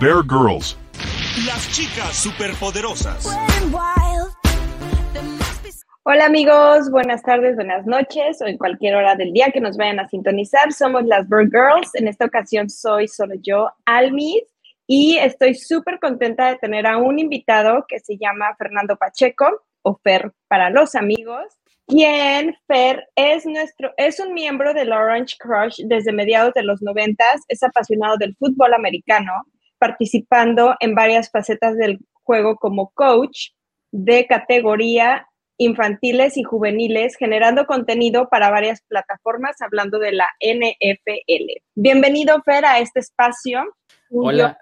Bear Girls. Las chicas superpoderosas. Hola amigos, buenas tardes, buenas noches o en cualquier hora del día que nos vayan a sintonizar. Somos las Bird Girls. En esta ocasión soy solo yo, Almis, y estoy súper contenta de tener a un invitado que se llama Fernando Pacheco, o Fer para los amigos, quien Fer es nuestro, es un miembro del Orange Crush desde mediados de los noventas, es apasionado del fútbol americano, participando en varias facetas del juego como coach de categoría infantiles y juveniles, generando contenido para varias plataformas, hablando de la NFL. Bienvenido, Fer, a este espacio. Hola,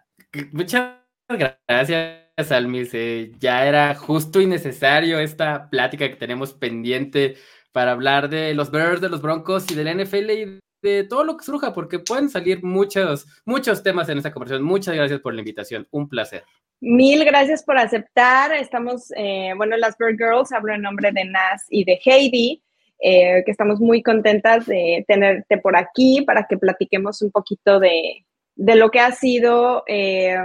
muchas gracias, Almis. Eh, ya era justo y necesario esta plática que tenemos pendiente para hablar de los Bears, de los Broncos y de la NFL y de todo lo que surja, porque pueden salir muchos, muchos temas en esta conversación. Muchas gracias por la invitación. Un placer. Mil gracias por aceptar. Estamos, eh, bueno, las Bird Girls, hablo en nombre de Nas y de Heidi, eh, que estamos muy contentas de tenerte por aquí para que platiquemos un poquito de, de lo que ha sido eh,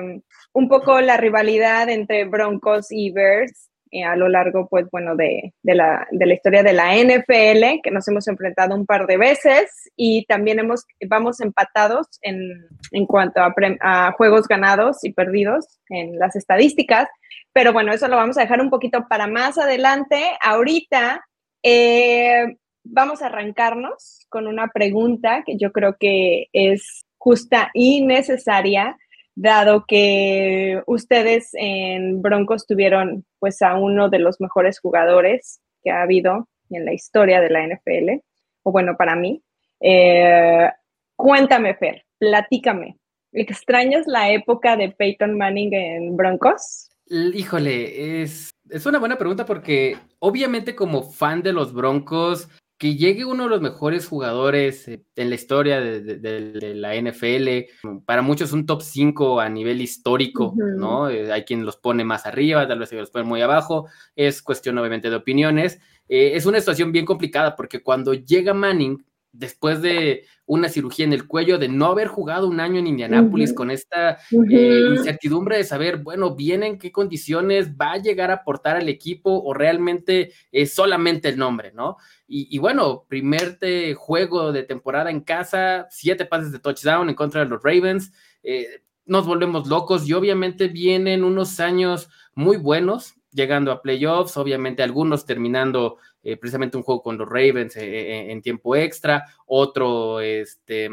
un poco la rivalidad entre Broncos y Bears eh, a lo largo, pues bueno, de, de, la, de, la, historia de la NFL, que nos hemos enfrentado un par de veces y también hemos, vamos empatados en, en cuanto a, a, juegos ganados y perdidos en las estadísticas. Pero bueno, eso lo vamos a dejar un poquito para más adelante. Ahorita eh, vamos a arrancarnos con una pregunta que yo creo que es justa y necesaria dado que ustedes en Broncos tuvieron pues a uno de los mejores jugadores que ha habido en la historia de la NFL, o bueno, para mí. Eh, cuéntame, Fer, platícame. ¿Extrañas la época de Peyton Manning en Broncos? Híjole, es, es una buena pregunta porque obviamente como fan de los Broncos, que llegue uno de los mejores jugadores eh, en la historia de, de, de, la NFL, para muchos un top 5 a nivel histórico, uh -huh. ¿no? Eh, hay quien los pone más arriba, tal vez los pone muy abajo, es cuestión obviamente de opiniones. Eh, es una situación bien complicada porque cuando llega Manning, después de una cirugía en el cuello, de no haber jugado un año en Indianápolis, uh -huh. con esta uh -huh. eh, incertidumbre de saber, bueno, bien en qué condiciones va a llegar a aportar al equipo o realmente es solamente el nombre, ¿no? Y, y bueno, primer juego de temporada en casa, siete pases de touchdown en contra de los Ravens, eh, nos volvemos locos y obviamente vienen unos años muy buenos, llegando a playoffs, obviamente algunos terminando eh, precisamente un juego con los Ravens eh, eh, en tiempo extra, otro este,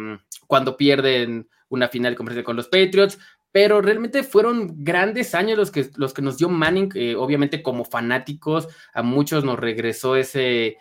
cuando pierden una final con los Patriots, pero realmente fueron grandes años los que, los que nos dio Manning, obviamente como fanáticos, a muchos nos regresó ese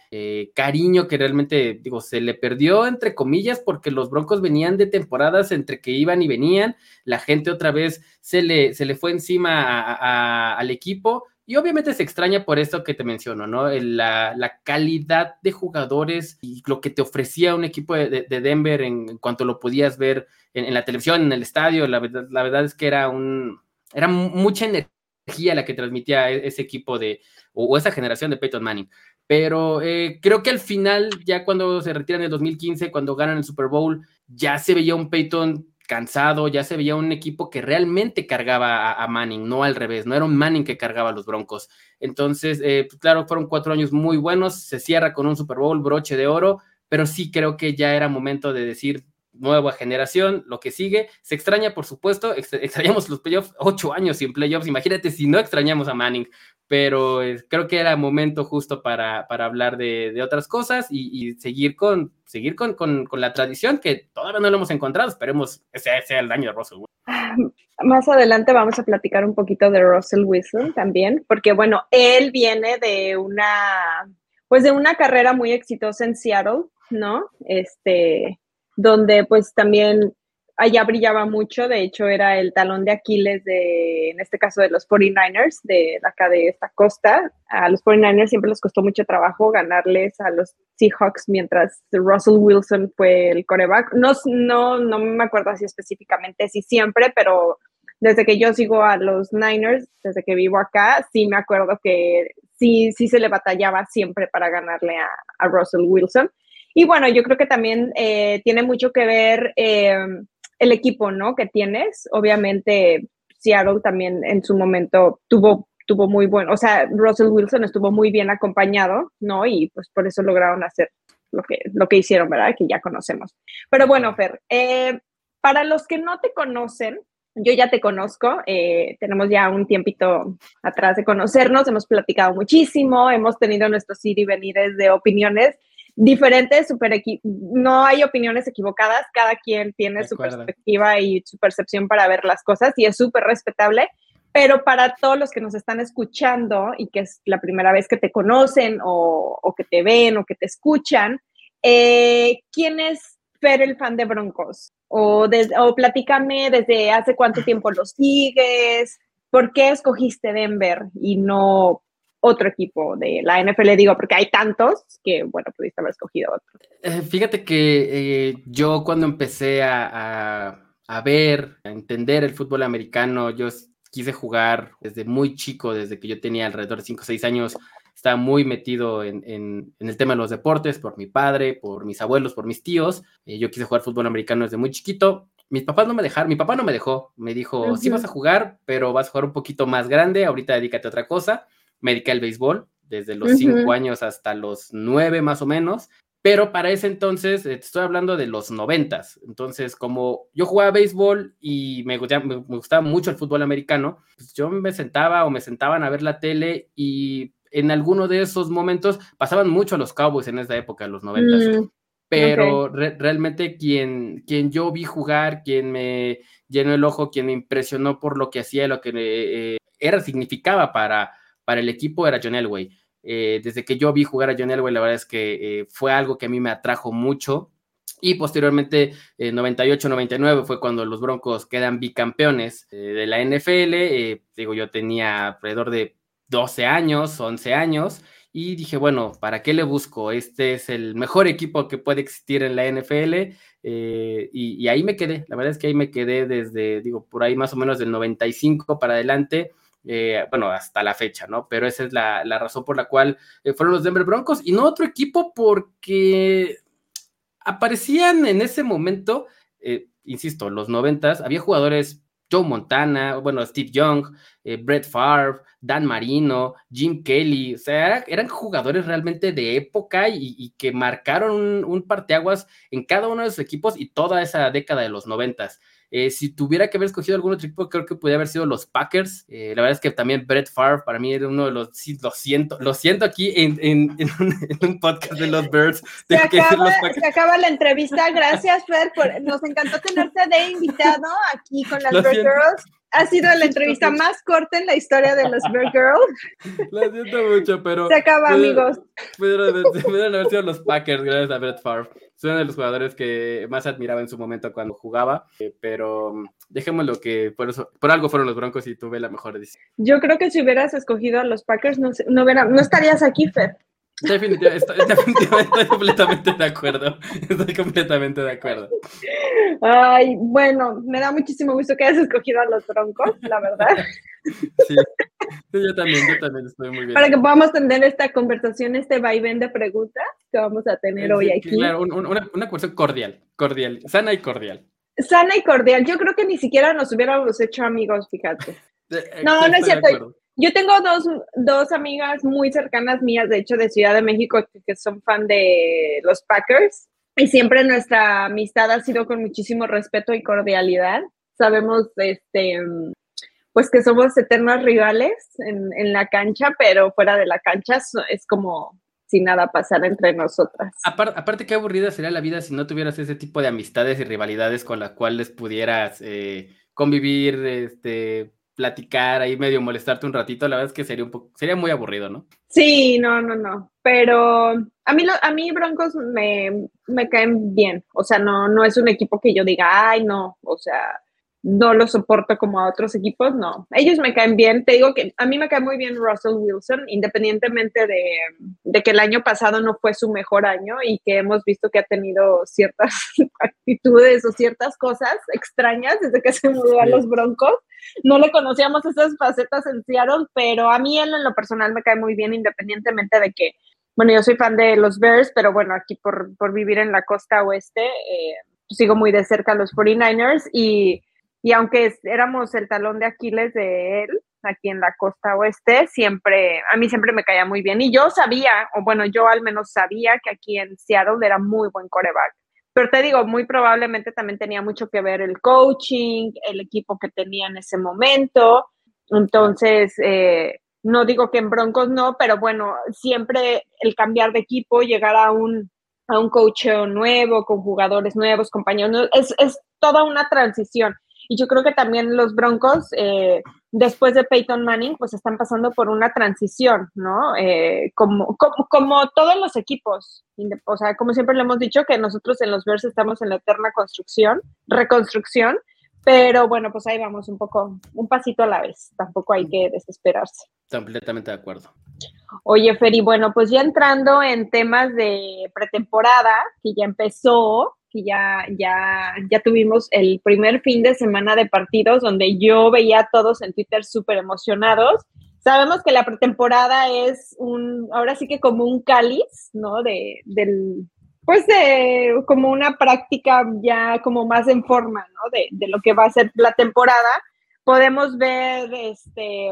cariño que realmente, digo, se le perdió entre comillas porque los Broncos venían de temporadas entre que iban y venían, la gente otra vez se le, se le fue encima al equipo, y obviamente se extraña por esto que te menciono, ¿no? La, la calidad de jugadores y lo que te ofrecía un equipo de, de Denver en, cuanto lo podías ver en, la televisión, en el estadio. La verdad, la verdad es que era un era mucha energía la que transmitía e, ese equipo de o, o esa generación de Peyton Manning. Pero eh, creo que al final, ya cuando se retiran en el 2015, cuando ganan el Super Bowl, ya se veía un Peyton cansado, ya se veía un equipo que realmente cargaba a, Manning, no al revés, no era un Manning que cargaba a los Broncos. Entonces, eh, pues claro, fueron cuatro años muy buenos, se cierra con un Super Bowl, broche de oro, pero sí creo que ya era momento de decir nueva generación, lo que sigue. Se extraña, por supuesto, ex extrañamos los playoffs, ocho años sin playoffs, imagínate si no extrañamos a Manning, pero eh, creo que era momento justo para, para hablar de, otras cosas y, seguir, con, seguir con, con, la tradición que todavía no lo hemos encontrado, esperemos ese sea el año de Russell. Más adelante vamos a platicar un poquito de Russell Wilson también, porque bueno, él viene de una, pues de una carrera muy exitosa en Seattle, ¿no? Este, donde pues también allá brillaba mucho, de hecho era el talón de Aquiles de, en este caso de los 49ers, de acá de esta costa. A los 49ers siempre les costó mucho trabajo ganarles a los Seahawks mientras Russell Wilson fue el coreback. No, no, no me acuerdo así específicamente si siempre, pero desde que yo sigo a los Niners, desde que vivo acá, sí me acuerdo que sí, sí se le batallaba siempre para ganarle a, a Russell Wilson. Y bueno, yo creo que también eh, tiene mucho que ver eh, el equipo, ¿no? Que tienes. Obviamente, Seattle también en su momento tuvo, tuvo muy bueno, o sea, Russell Wilson estuvo muy bien acompañado, ¿no? Y pues por eso lograron hacer lo que, lo que hicieron, ¿verdad? Que ya conocemos. Pero bueno, Fer, eh, para los que no te conocen, yo ya te conozco, tenemos ya un tiempito atrás de conocernos, hemos platicado muchísimo, hemos tenido nuestros ir y venires de opiniones diferentes, super no hay opiniones equivocadas, cada quien tiene su perspectiva y su percepción para ver las cosas y es súper respetable, pero para todos los que nos están escuchando y que es la primera vez que te conocen o, que te ven o que te escuchan, eh, ¿quién es Fer el fan de Broncos? O, o platícame desde hace cuánto tiempo los sigues, ¿por qué escogiste Denver y no otro equipo de la NFL, digo, porque hay tantos que, bueno, pudiste haber escogido otro. Eh, fíjate que eh, yo cuando empecé a, a, ver, a entender el fútbol americano, yo quise jugar desde muy chico, desde que yo tenía alrededor de 5 o 6 años, estaba muy metido en, en, el tema de los deportes por mi padre, por mis abuelos, por mis tíos. Eh, yo quise jugar fútbol americano desde muy chiquito. Mis papás no me dejaron, mi papá no me dejó, me dijo, sí vas a jugar, pero vas a jugar un poquito más grande, ahorita dedícate a otra cosa me dediqué al béisbol desde los cinco años hasta los nueve más o menos, pero para ese entonces, eh, estoy hablando de los noventas, entonces como yo jugaba béisbol y me, me, gustaba mucho el fútbol americano, pues yo me sentaba o me sentaban a ver la tele y en alguno de esos momentos pasaban mucho a los Cowboys en esa época, los noventas. Mm, pero realmente quien, quien yo vi jugar, quien me llenó el ojo, quien me impresionó por lo que hacía, lo que eh, era, significaba para, para el equipo era John Elway. Eh, desde que yo vi jugar a John Elway, la verdad es que eh, fue algo que a mí me atrajo mucho. Y posteriormente, en 98-99 fue cuando los Broncos quedan bicampeones eh, de la NFL. digo, yo tenía alrededor de 12 años, 11 años. Y dije, bueno, ¿para qué le busco? Este es el mejor equipo que puede existir en la NFL. y, y, ahí me quedé. La verdad es que ahí me quedé desde, digo, por ahí más o menos del 95 para adelante. Eh, bueno, hasta la fecha, ¿no? Pero esa es la, razón por la cual eh, fueron los Denver Broncos y no otro equipo porque aparecían en ese momento, eh, insisto, los noventas, había jugadores Joe Montana, bueno, Steve Young, Brett Favre, Dan Marino, Jim Kelly, o sea, eran jugadores realmente de época y, que marcaron un, un, parteaguas en cada uno de sus equipos y toda esa década de los noventas. Eh, si tuviera que haber escogido algún otro equipo, creo que podría haber sido los Packers. Eh, la verdad es que también Brett Favre para mí era uno de los, sí, lo siento, lo siento aquí en, en, un, podcast de los Birds. Se acaba, la entrevista, gracias Fred, nos encantó tenerte de invitado aquí con las Bird Girls. Ha sido la entrevista más corta en la historia de los Bird Girls. Lo siento mucho, pero. Se acaba, amigos. Pudieron haber sido los Packers, gracias a Brett Favre. Es uno de los jugadores que más admiraba en su momento cuando jugaba, eh, pero mm, dejémoslo que por, eso, por algo fueron los Broncos y tuve la mejor decisión. Yo creo que si hubieras escogido a los Packers, no, no, no estarías aquí, Fer. Definitivamente, estoy, definitivamente completamente de acuerdo. Estoy completamente de acuerdo. Ay, bueno, me da muchísimo gusto que hayas escogido a los Broncos, la verdad. Sí, yo también, yo también estoy muy bien. Para que podamos tener esta conversación, este vaivén de preguntas que vamos a tener hoy aquí. Claro, una, una cuestión cordial, cordial, sana y cordial. Sana y cordial. Yo creo que ni siquiera nos hubiéramos hecho amigos, fíjate. Eh, no, no es cierto. Yo tengo dos, dos, amigas muy cercanas mías, de hecho, de Ciudad de México, que son fan de los Packers. Y siempre nuestra amistad ha sido con muchísimo respeto y cordialidad. Sabemos, este, pues que somos eternos rivales en, en la cancha, pero fuera de la cancha es como si nada pasara entre nosotras. Aparte, aparte, qué aburrida sería la vida si no tuvieras ese tipo de amistades y rivalidades con las cuales pudieras eh, convivir, este, platicar ahí, medio molestarte un ratito, la verdad es que sería un poco, sería muy aburrido, ¿no? Sí, no, no, no. Pero a mí, a mí Broncos me, me caen bien. O sea, no, no es un equipo que yo diga, ay, no. O sea, no lo soporto como a otros equipos, no. Ellos me caen bien. Te digo que a mí me cae muy bien Russell Wilson, independientemente de, que el año pasado no fue su mejor año y que hemos visto que ha tenido ciertas actitudes o ciertas cosas extrañas desde que se mudó a los Broncos. No le conocíamos esas facetas en Seattle, pero a mí él en lo personal me cae muy bien, independientemente de que, bueno, yo soy fan de los Bears, pero bueno, aquí por, vivir en la costa oeste, eh, sigo muy de cerca a los 49ers y y aunque éramos el talón de Aquiles de él, aquí en la costa oeste, siempre, a mí siempre me caía muy bien. Y yo sabía, o bueno, yo al menos sabía que aquí en Seattle era muy buen coreback. Pero te digo, muy probablemente también tenía mucho que ver el coaching, el equipo que tenía en ese momento. Entonces, eh, no digo que en Broncos no, pero bueno, siempre el cambiar de equipo, llegar a un, a un coach nuevo, con jugadores nuevos, compañeros, es, es toda una transición. Y yo creo que también los Broncos, eh, después de Peyton Manning, pues están pasando por una transición, ¿no? Eh, como, como, todos los equipos, o sea, como siempre le hemos dicho, que nosotros en los Bears estamos en la eterna construcción, reconstrucción, pero bueno, pues ahí vamos un poco, un pasito a la vez, tampoco hay que desesperarse. Completamente de acuerdo. Oye, Feri, bueno, pues ya entrando en temas de pretemporada, que ya empezó, que ya, ya, ya tuvimos el primer fin de semana de partidos donde yo veía a todos en Twitter súper emocionados. Sabemos que la pretemporada es un, ahora sí que como un cáliz, ¿no? De, del, pues de como una práctica ya como más en forma, ¿no? De, de lo que va a ser la temporada. Podemos ver este,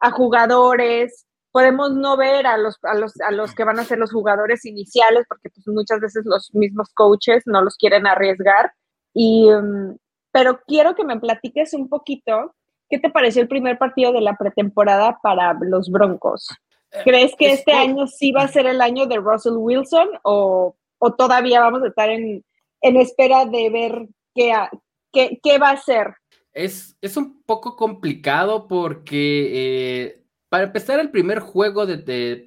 a jugadores podemos no ver a los, a los, a los que van a ser los jugadores iniciales, porque pues, muchas veces los mismos coaches no los quieren arriesgar. Y, mm, pero quiero que me platiques un poquito, ¿qué te pareció el primer partido de la pretemporada para los Broncos? Eh, ¿Crees que este año sí va a ser el año de Russell Wilson o, o todavía vamos a estar en, en espera de ver qué, qué, qué va a ser? Es, es, un poco complicado porque eh, para empezar, el primer juego de,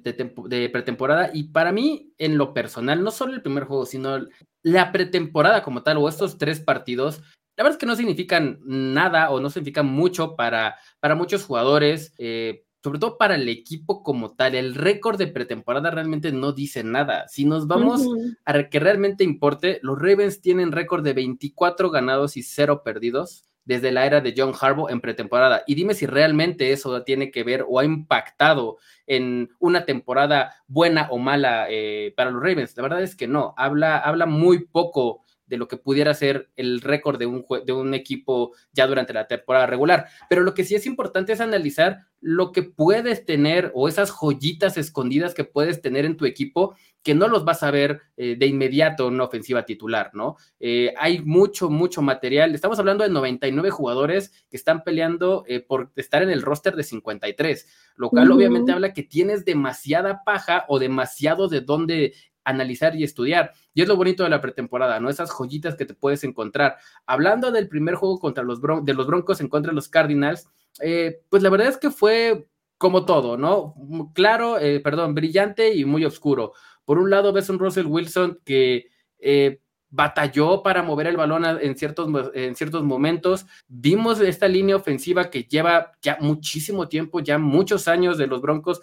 pretemporada, y para mí, en lo personal, no solo el primer juego, sino la pretemporada como tal, o estos tres partidos, la verdad es que no significan nada o no significan mucho para, para muchos jugadores, eh, sobre todo para el equipo como tal. El récord de pretemporada realmente no dice nada. Si nos vamos a que realmente importe, los Ravens tienen récord de 24 ganados y 0 perdidos desde la era de John Harbaugh en pretemporada. Y dime si realmente eso tiene que ver o ha impactado en una temporada buena o mala eh, para los Ravens. La verdad es que no, habla, habla muy poco de lo que pudiera ser el récord de un, de un equipo ya durante la temporada regular. Pero lo que sí es importante es analizar lo que puedes tener o esas joyitas escondidas que puedes tener en tu equipo que no los vas a ver eh, de inmediato en una ofensiva titular, ¿no? Eh, hay mucho, mucho material. Estamos hablando de 99 jugadores que están peleando eh, por estar en el roster de 53, lo cual obviamente habla que tienes demasiada paja o demasiado de dónde analizar y estudiar. Y es lo bonito de la pretemporada, ¿no? Esas joyitas que te puedes encontrar. Hablando del primer juego contra los, de los Broncos en contra de los Cardinals, pues la verdad es que fue como todo, ¿no? Claro, perdón, brillante y muy oscuro. Por un lado ves un Russell Wilson que eh, batalló para mover el balón en ciertos, en ciertos momentos. Vimos esta línea ofensiva que lleva ya muchísimo tiempo, ya muchos años de los Broncos,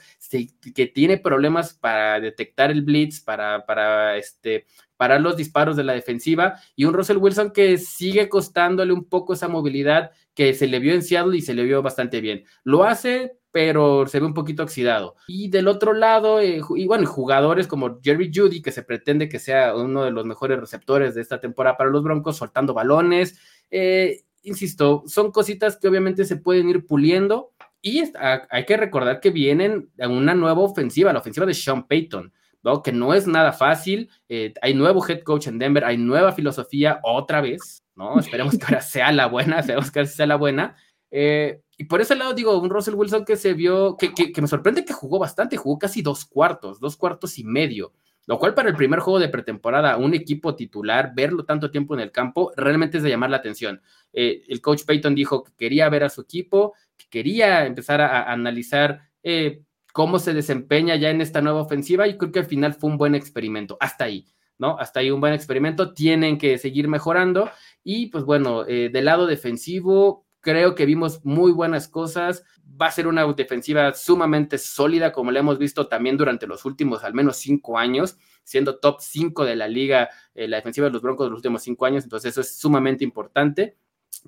que tiene problemas para detectar el blitz, para, para, este, para los disparos de la defensiva, y un Russell Wilson que sigue costándole un poco esa movilidad que se le vio en Seattle y se le vio bastante bien. Lo hace pero se ve un poquito oxidado. Y del otro lado, eh, y bueno, jugadores como Jerry Judy, que se pretende que sea uno de los mejores receptores de esta temporada para los Broncos, soltando balones. Eh, insisto, son cositas que obviamente se pueden ir puliendo. Y hay que recordar que vienen a una nueva ofensiva, la ofensiva de Sean Payton. ¿No? que no es nada fácil. Eh, hay nuevo head coach en Denver, hay nueva filosofía otra vez, ¿no? Esperemos que ahora sea la buena, esperemos que ahora sea la buena. Eh, y por ese lado digo, un Russell Wilson que se vio, que, me sorprende que jugó bastante, jugó casi dos cuartos, dos cuartos y medio. lo cual para el primer juego de pretemporada, un equipo titular, verlo tanto tiempo en el campo, realmente es de llamar la atención. Eh, el coach Peyton dijo que quería ver a su equipo, que quería empezar a, analizar eh, cómo se desempeña ya en esta nueva ofensiva y creo que al final fue un buen experimento. Hasta ahí. ¿no? Hasta ahí un buen experimento, tienen que seguir mejorando y pues bueno, eh, del lado defensivo, creo que vimos muy buenas cosas, va a ser una defensiva sumamente sólida, como la hemos visto también durante los últimos al menos cinco años, siendo top 5 de la liga, eh, la defensiva de los Broncos de los últimos cinco años, entonces eso es sumamente importante.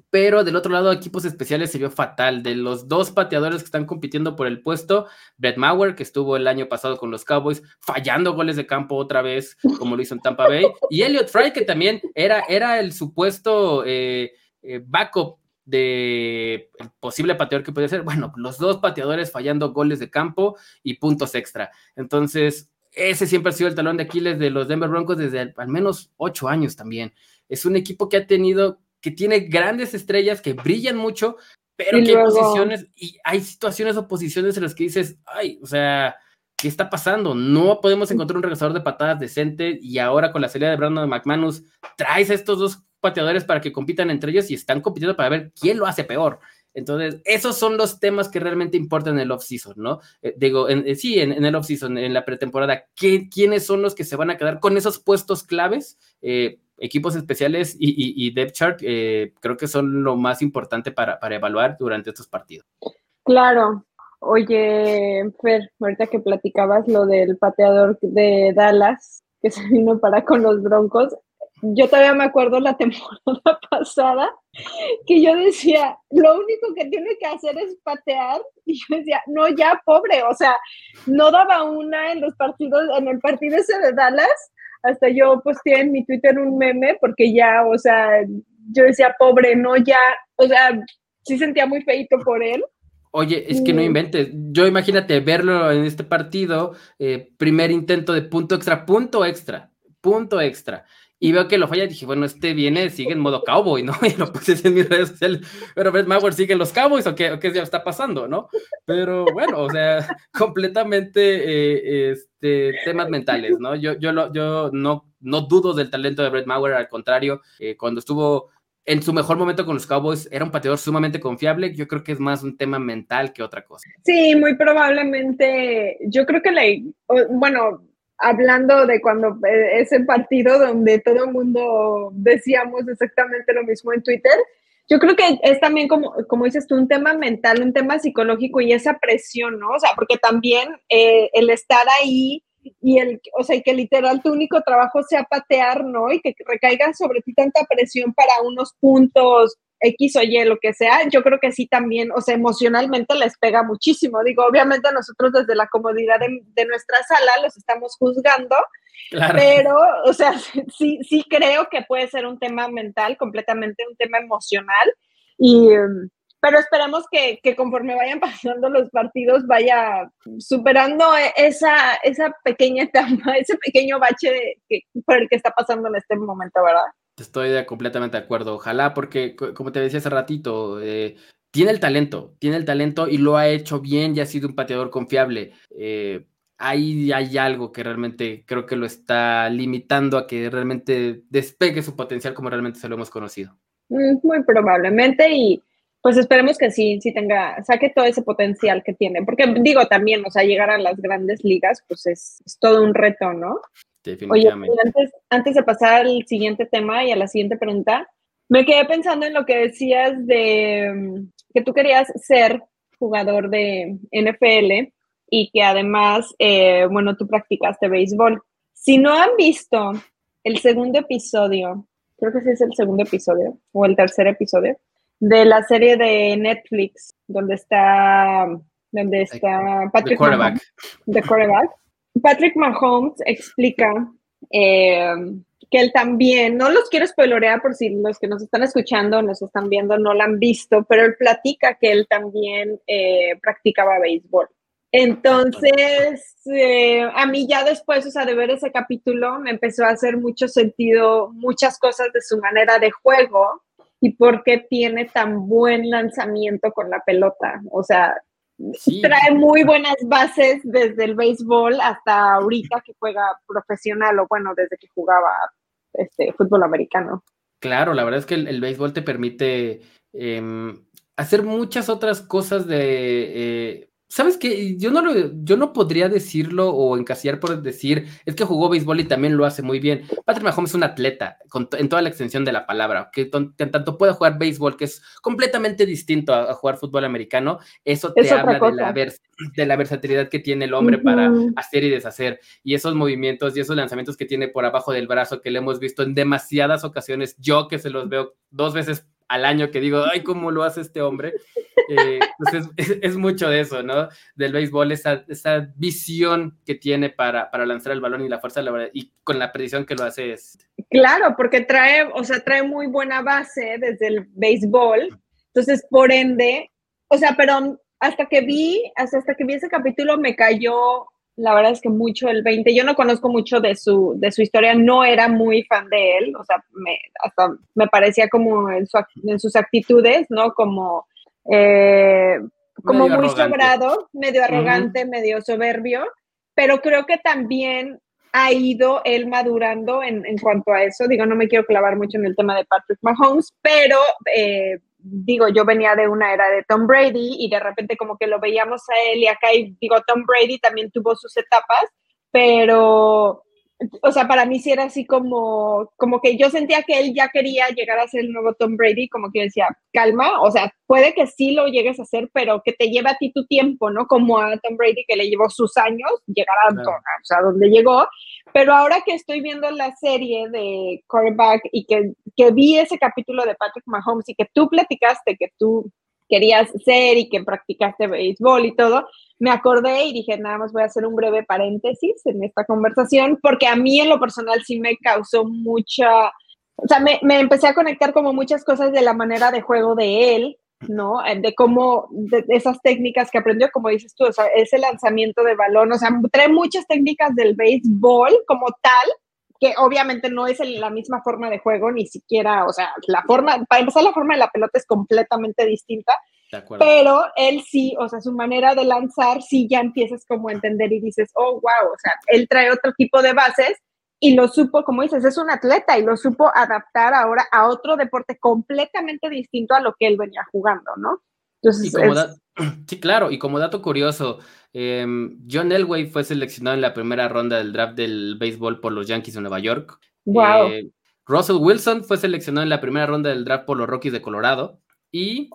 Pero del otro lado, equipos especiales se vio fatal. De los dos pateadores que están compitiendo por el puesto, Brett Mauer, que estuvo el año pasado con los Cowboys, fallando goles de campo otra vez, como lo hizo en Tampa Bay, y Elliot Fry, que también era, era el supuesto eh, eh, backup de posible pateador que podía ser. Bueno, los dos pateadores fallando goles de campo y puntos extra. Entonces, ese siempre ha sido el talón de Aquiles de los Denver Broncos desde al menos ocho años también. Es un equipo que ha tenido que tiene grandes estrellas que brillan mucho, pero que hay posiciones y hay situaciones o posiciones en las que dices, ay, o sea, ¿qué está pasando? No podemos encontrar un regresador de patadas decente y ahora con la salida de Brandon McManus traes a estos dos pateadores para que compitan entre ellos y están compitiendo para ver quién lo hace peor. Entonces, esos son los temas que realmente importan en el off-season, ¿no? Eh, digo, en, eh, sí, en, el off-season, en la pretemporada, ¿quiénes son los que se van a quedar con esos puestos claves? Eh, equipos especiales y, y, depth chart creo que son lo más importante para, para, evaluar durante estos partidos. Claro. Oye, Fer, ahorita que platicabas lo del pateador de Dallas que se vino para con los Broncos, yo todavía me acuerdo la temporada pasada que yo decía, lo único que tiene que hacer es patear y yo decía, no, ya pobre, o sea, no daba una en los partidos, en el partido ese de Dallas, hasta yo posteé en mi Twitter un meme porque ya, o sea, yo decía, pobre, no, ya, o sea, sí sentía muy feito por él. Oye, es que no inventes. Yo imagínate verlo en este partido, eh, primer intento de punto extra, punto extra, punto extra y veo que lo falla, dije, bueno, este viene, sigue en modo cowboy, ¿no? Y lo puse en mis redes sociales, pero Brett Mauer sigue en los cowboys o qué, o qué ya está pasando, ¿no? Pero bueno, o sea, completamente eh, este, temas mentales, ¿no? Yo, yo, lo, yo no, no dudo del talento de Brett Mauer, al contrario, eh, cuando estuvo en su mejor momento con los Cowboys era un pateador sumamente confiable. Yo creo que es más un tema mental que otra cosa. Sí, muy probablemente. Yo creo que la, bueno, hablando de cuando eh, ese partido donde todo el mundo decíamos exactamente lo mismo en Twitter, yo creo que es también como, como dices tú, un tema mental, un tema psicológico y esa presión, ¿no? O sea, porque también eh, el estar ahí y el, o sea, que literal tu único trabajo sea patear, ¿no? Y que recaiga sobre ti tanta presión para unos puntos X o Y, lo que sea, yo creo que sí también, o sea, emocionalmente les pega muchísimo. Digo, obviamente nosotros desde la comodidad de, nuestra sala los estamos juzgando, pero, o sea, sí, sí creo que puede ser un tema mental, completamente un tema emocional. Y, pero esperemos que, que, conforme vayan pasando los partidos vaya superando esa, esa pequeña etapa, ese pequeño bache que, por el que está pasando en este momento, ¿verdad? Estoy completamente de acuerdo. Ojalá, porque como te decía hace ratito, eh, tiene el talento, tiene el talento y lo ha hecho bien y ha sido un pateador confiable. Eh, ahí hay algo que realmente creo que lo está limitando a que realmente despegue su potencial como realmente se lo hemos conocido. Mm, muy probablemente y pues esperemos que sí, sí tenga, saque todo ese potencial que tiene, porque digo también, o sea, llegar a las grandes ligas, pues es, es todo un reto, ¿no? Definitivamente. Oye, antes, antes de pasar al siguiente tema y a la siguiente pregunta, me quedé pensando en lo que decías de mm, que tú querías ser jugador de NFL y que además, eh, bueno, tú practicaste béisbol. Si no han visto el segundo episodio, creo que sí es el segundo episodio o el tercer episodio de la serie de Netflix donde está donde está Patrick The quarterback. Patrick Mahomes explica eh, que él también, no los quiero spoilorear por si los que nos están escuchando, nos están viendo, no lo han visto, pero él platica que él también eh, practicaba béisbol. Entonces, eh, a mí ya después, o sea, de ver ese capítulo, me empezó a hacer mucho sentido muchas cosas de su manera de juego y por qué tiene tan buen lanzamiento con la pelota. O sea, trae muy buenas bases desde el béisbol hasta ahorita que juega profesional o bueno, desde que jugaba este fútbol americano. Claro, la verdad es que el, béisbol te permite em, hacer muchas otras cosas de eh, ¿Sabes qué? Yo no, lo, yo no podría decirlo o encasillar por decir, es que jugó béisbol y también lo hace muy bien. Patrick Mahomes es un atleta en toda la extensión de la palabra, que, tanto puede jugar béisbol, que es completamente distinto a, jugar fútbol americano, eso te habla de la, de la, versatilidad que tiene el hombre para hacer y deshacer. Y esos movimientos y esos lanzamientos que tiene por abajo del brazo, que le hemos visto en demasiadas ocasiones, yo que se los veo dos veces al año que digo, ay, ¿cómo lo hace este hombre? Eh, pues es, mucho de eso, ¿no? Del béisbol, esa, esa visión que tiene para, para, lanzar el balón y la fuerza de la verdad, y con la precisión que lo hace es... Claro, porque trae, o sea, trae muy buena base desde el béisbol, entonces, por ende, o sea, pero hasta que vi, hasta, hasta que vi ese capítulo me cayó la verdad es que mucho el 20. Yo no conozco mucho de su, de su historia, no era muy fan de él, o sea, me, hasta me parecía como en, en sus actitudes, ¿no? Como, eh, como muy sobrado, medio arrogante, medio soberbio, pero creo que también ha ido él madurando en, en, cuanto a eso. Digo, no me quiero clavar mucho en el tema de Patrick Mahomes, pero eh, digo, yo venía de una era de Tom Brady y de repente como que lo veíamos a él y acá, y digo, Tom Brady también tuvo sus etapas, pero, o sea, para mí sí era así como, como que yo sentía que él ya quería llegar a ser el nuevo Tom Brady, como que yo decía, calma, o sea, puede que sí lo llegues a hacer, pero que te lleve a ti tu tiempo, ¿no? Como a Tom Brady que le llevó sus años llegar a, o sea, donde llegó. Pero ahora que estoy viendo la serie de quarterback y que, que vi ese capítulo de Patrick Mahomes y que tú platicaste que tú querías ser y que practicaste béisbol y todo, me acordé y dije, nada más voy a hacer un breve paréntesis en esta conversación, porque a mí en lo personal sí me causó mucha, o sea, me, me empecé a conectar como muchas cosas de la manera de juego de él, ¿no? Eh, de cómo, de esas técnicas que aprendió, como dices tú, o sea, ese lanzamiento de balón, o sea, trae muchas técnicas del béisbol como tal, que obviamente no es la misma forma de juego, ni siquiera, o sea, la forma, para empezar, la forma de la pelota es completamente distinta, pero él sí, o sea, su manera de lanzar, sí ya empiezas como a entender y dices, oh, wow, o sea, él trae otro tipo de bases y lo supo, como dices, es un atleta y lo supo adaptar ahora a otro deporte completamente distinto a lo que él venía jugando, ¿no? Entonces, sí, claro, y como dato curioso, em, John Elway fue seleccionado en la primera ronda del draft del béisbol por los Yankees de Nueva York. Wow. Eh, Russell Wilson fue seleccionado en la primera ronda del draft por los Rockies de Colorado. Y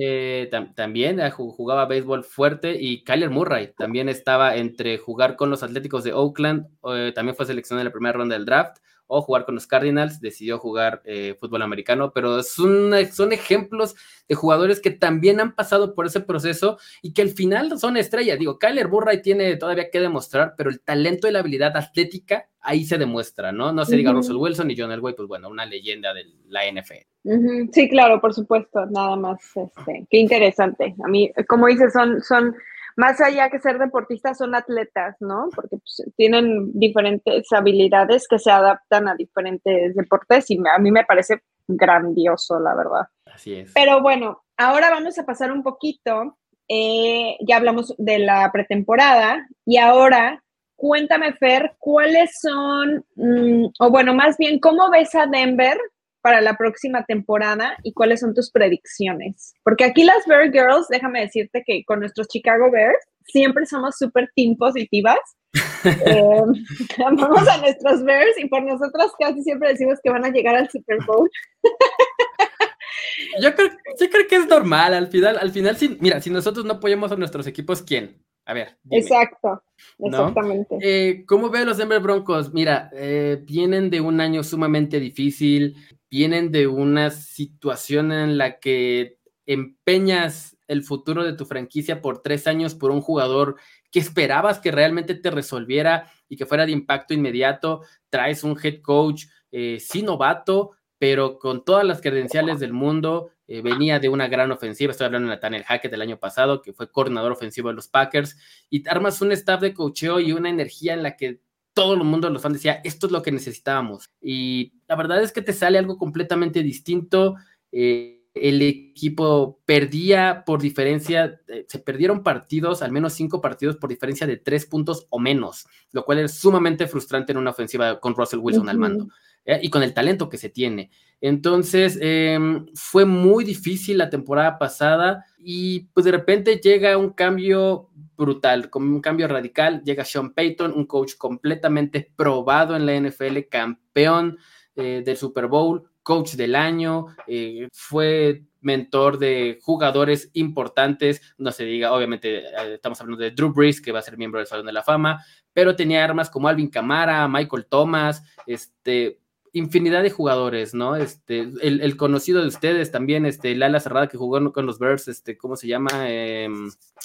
eh, también eh, jugaba béisbol fuerte y Kyler Murray también estaba entre jugar con los Atléticos de Oakland, eh, también fue seleccionado en la primera ronda del draft, o jugar con los Cardinals, decidió jugar eh, fútbol americano, pero son, son ejemplos de jugadores que también han pasado por ese proceso y que al final son estrellas. Digo, Kyler Murray tiene todavía que demostrar, pero el talento y la habilidad atlética ahí se demuestra, ¿no? No se diga Russell Wilson y John Elway, pues bueno, una leyenda de la NFL. Sí, claro, por supuesto, nada más, este, qué interesante. A mí, como dices, son, son más allá que ser deportistas, son atletas, ¿no? Porque pues, tienen diferentes habilidades que se adaptan a diferentes deportes y a mí me parece grandioso, la verdad. Así es. Pero bueno, ahora vamos a pasar un poquito, eh, ya hablamos de la pretemporada y ahora cuéntame, Fer, cuáles son, mm, o bueno, más bien, ¿cómo ves a Denver para la próxima temporada y cuáles son tus predicciones. Porque aquí las Bear Girls, déjame decirte que con nuestros Chicago Bears siempre somos súper team positivas. eh, amamos a nuestros Bears y por nosotros casi siempre decimos que van a llegar al Super Bowl. yo, creo, yo creo que es normal, al final, al final, si, mira, si nosotros no apoyamos a nuestros equipos, ¿quién? A ver. Exacto, exactamente. Eh, ¿Cómo veo los Denver Broncos? Mira, eh, vienen de un año sumamente difícil, vienen de una situación en la que empeñas el futuro de tu franquicia por tres años por un jugador que esperabas que realmente te resolviera y que fuera de impacto inmediato. Traes un head coach, eh, sí novato, pero con todas las credenciales del mundo, eh, venía de una gran ofensiva, estoy hablando de Nathaniel Hackett del año pasado, que fue coordinador ofensivo de los Packers, y armas un staff de cocheo y una energía en la que todo el mundo, los fans decía, esto es lo que necesitábamos. Y la verdad es que te sale algo completamente distinto. Eh, el equipo perdía por diferencia, eh, se perdieron partidos, al menos cinco partidos por diferencia de tres puntos o menos, lo cual es sumamente frustrante en una ofensiva con Russell Wilson al mando ¿eh? y con el talento que se tiene. Entonces, em, fue muy difícil la temporada pasada y pues de repente llega un cambio brutal, como un cambio radical, llega Sean Payton, un coach completamente probado en la NFL, campeón eh, del Super Bowl, coach del año, eh, fue mentor de jugadores importantes, no se diga, obviamente eh, estamos hablando de Drew Brees, que va a ser miembro del Salón de la Fama, pero tenía armas como Alvin Kamara, Michael Thomas, este, infinidad de jugadores, ¿no? Este, el, conocido de ustedes también, este, el ala cerrada que jugó con los Bears, este, ¿cómo se llama? Eh,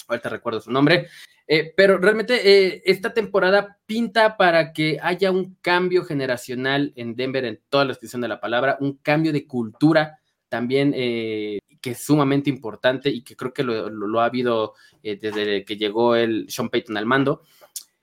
ahorita recuerdo su nombre. Eh, pero realmente eh, esta temporada pinta para que haya un cambio generacional en Denver en toda la extensión de la palabra, un cambio de cultura también que es sumamente importante y que creo que lo, ha habido desde que llegó el Sean Payton al mando.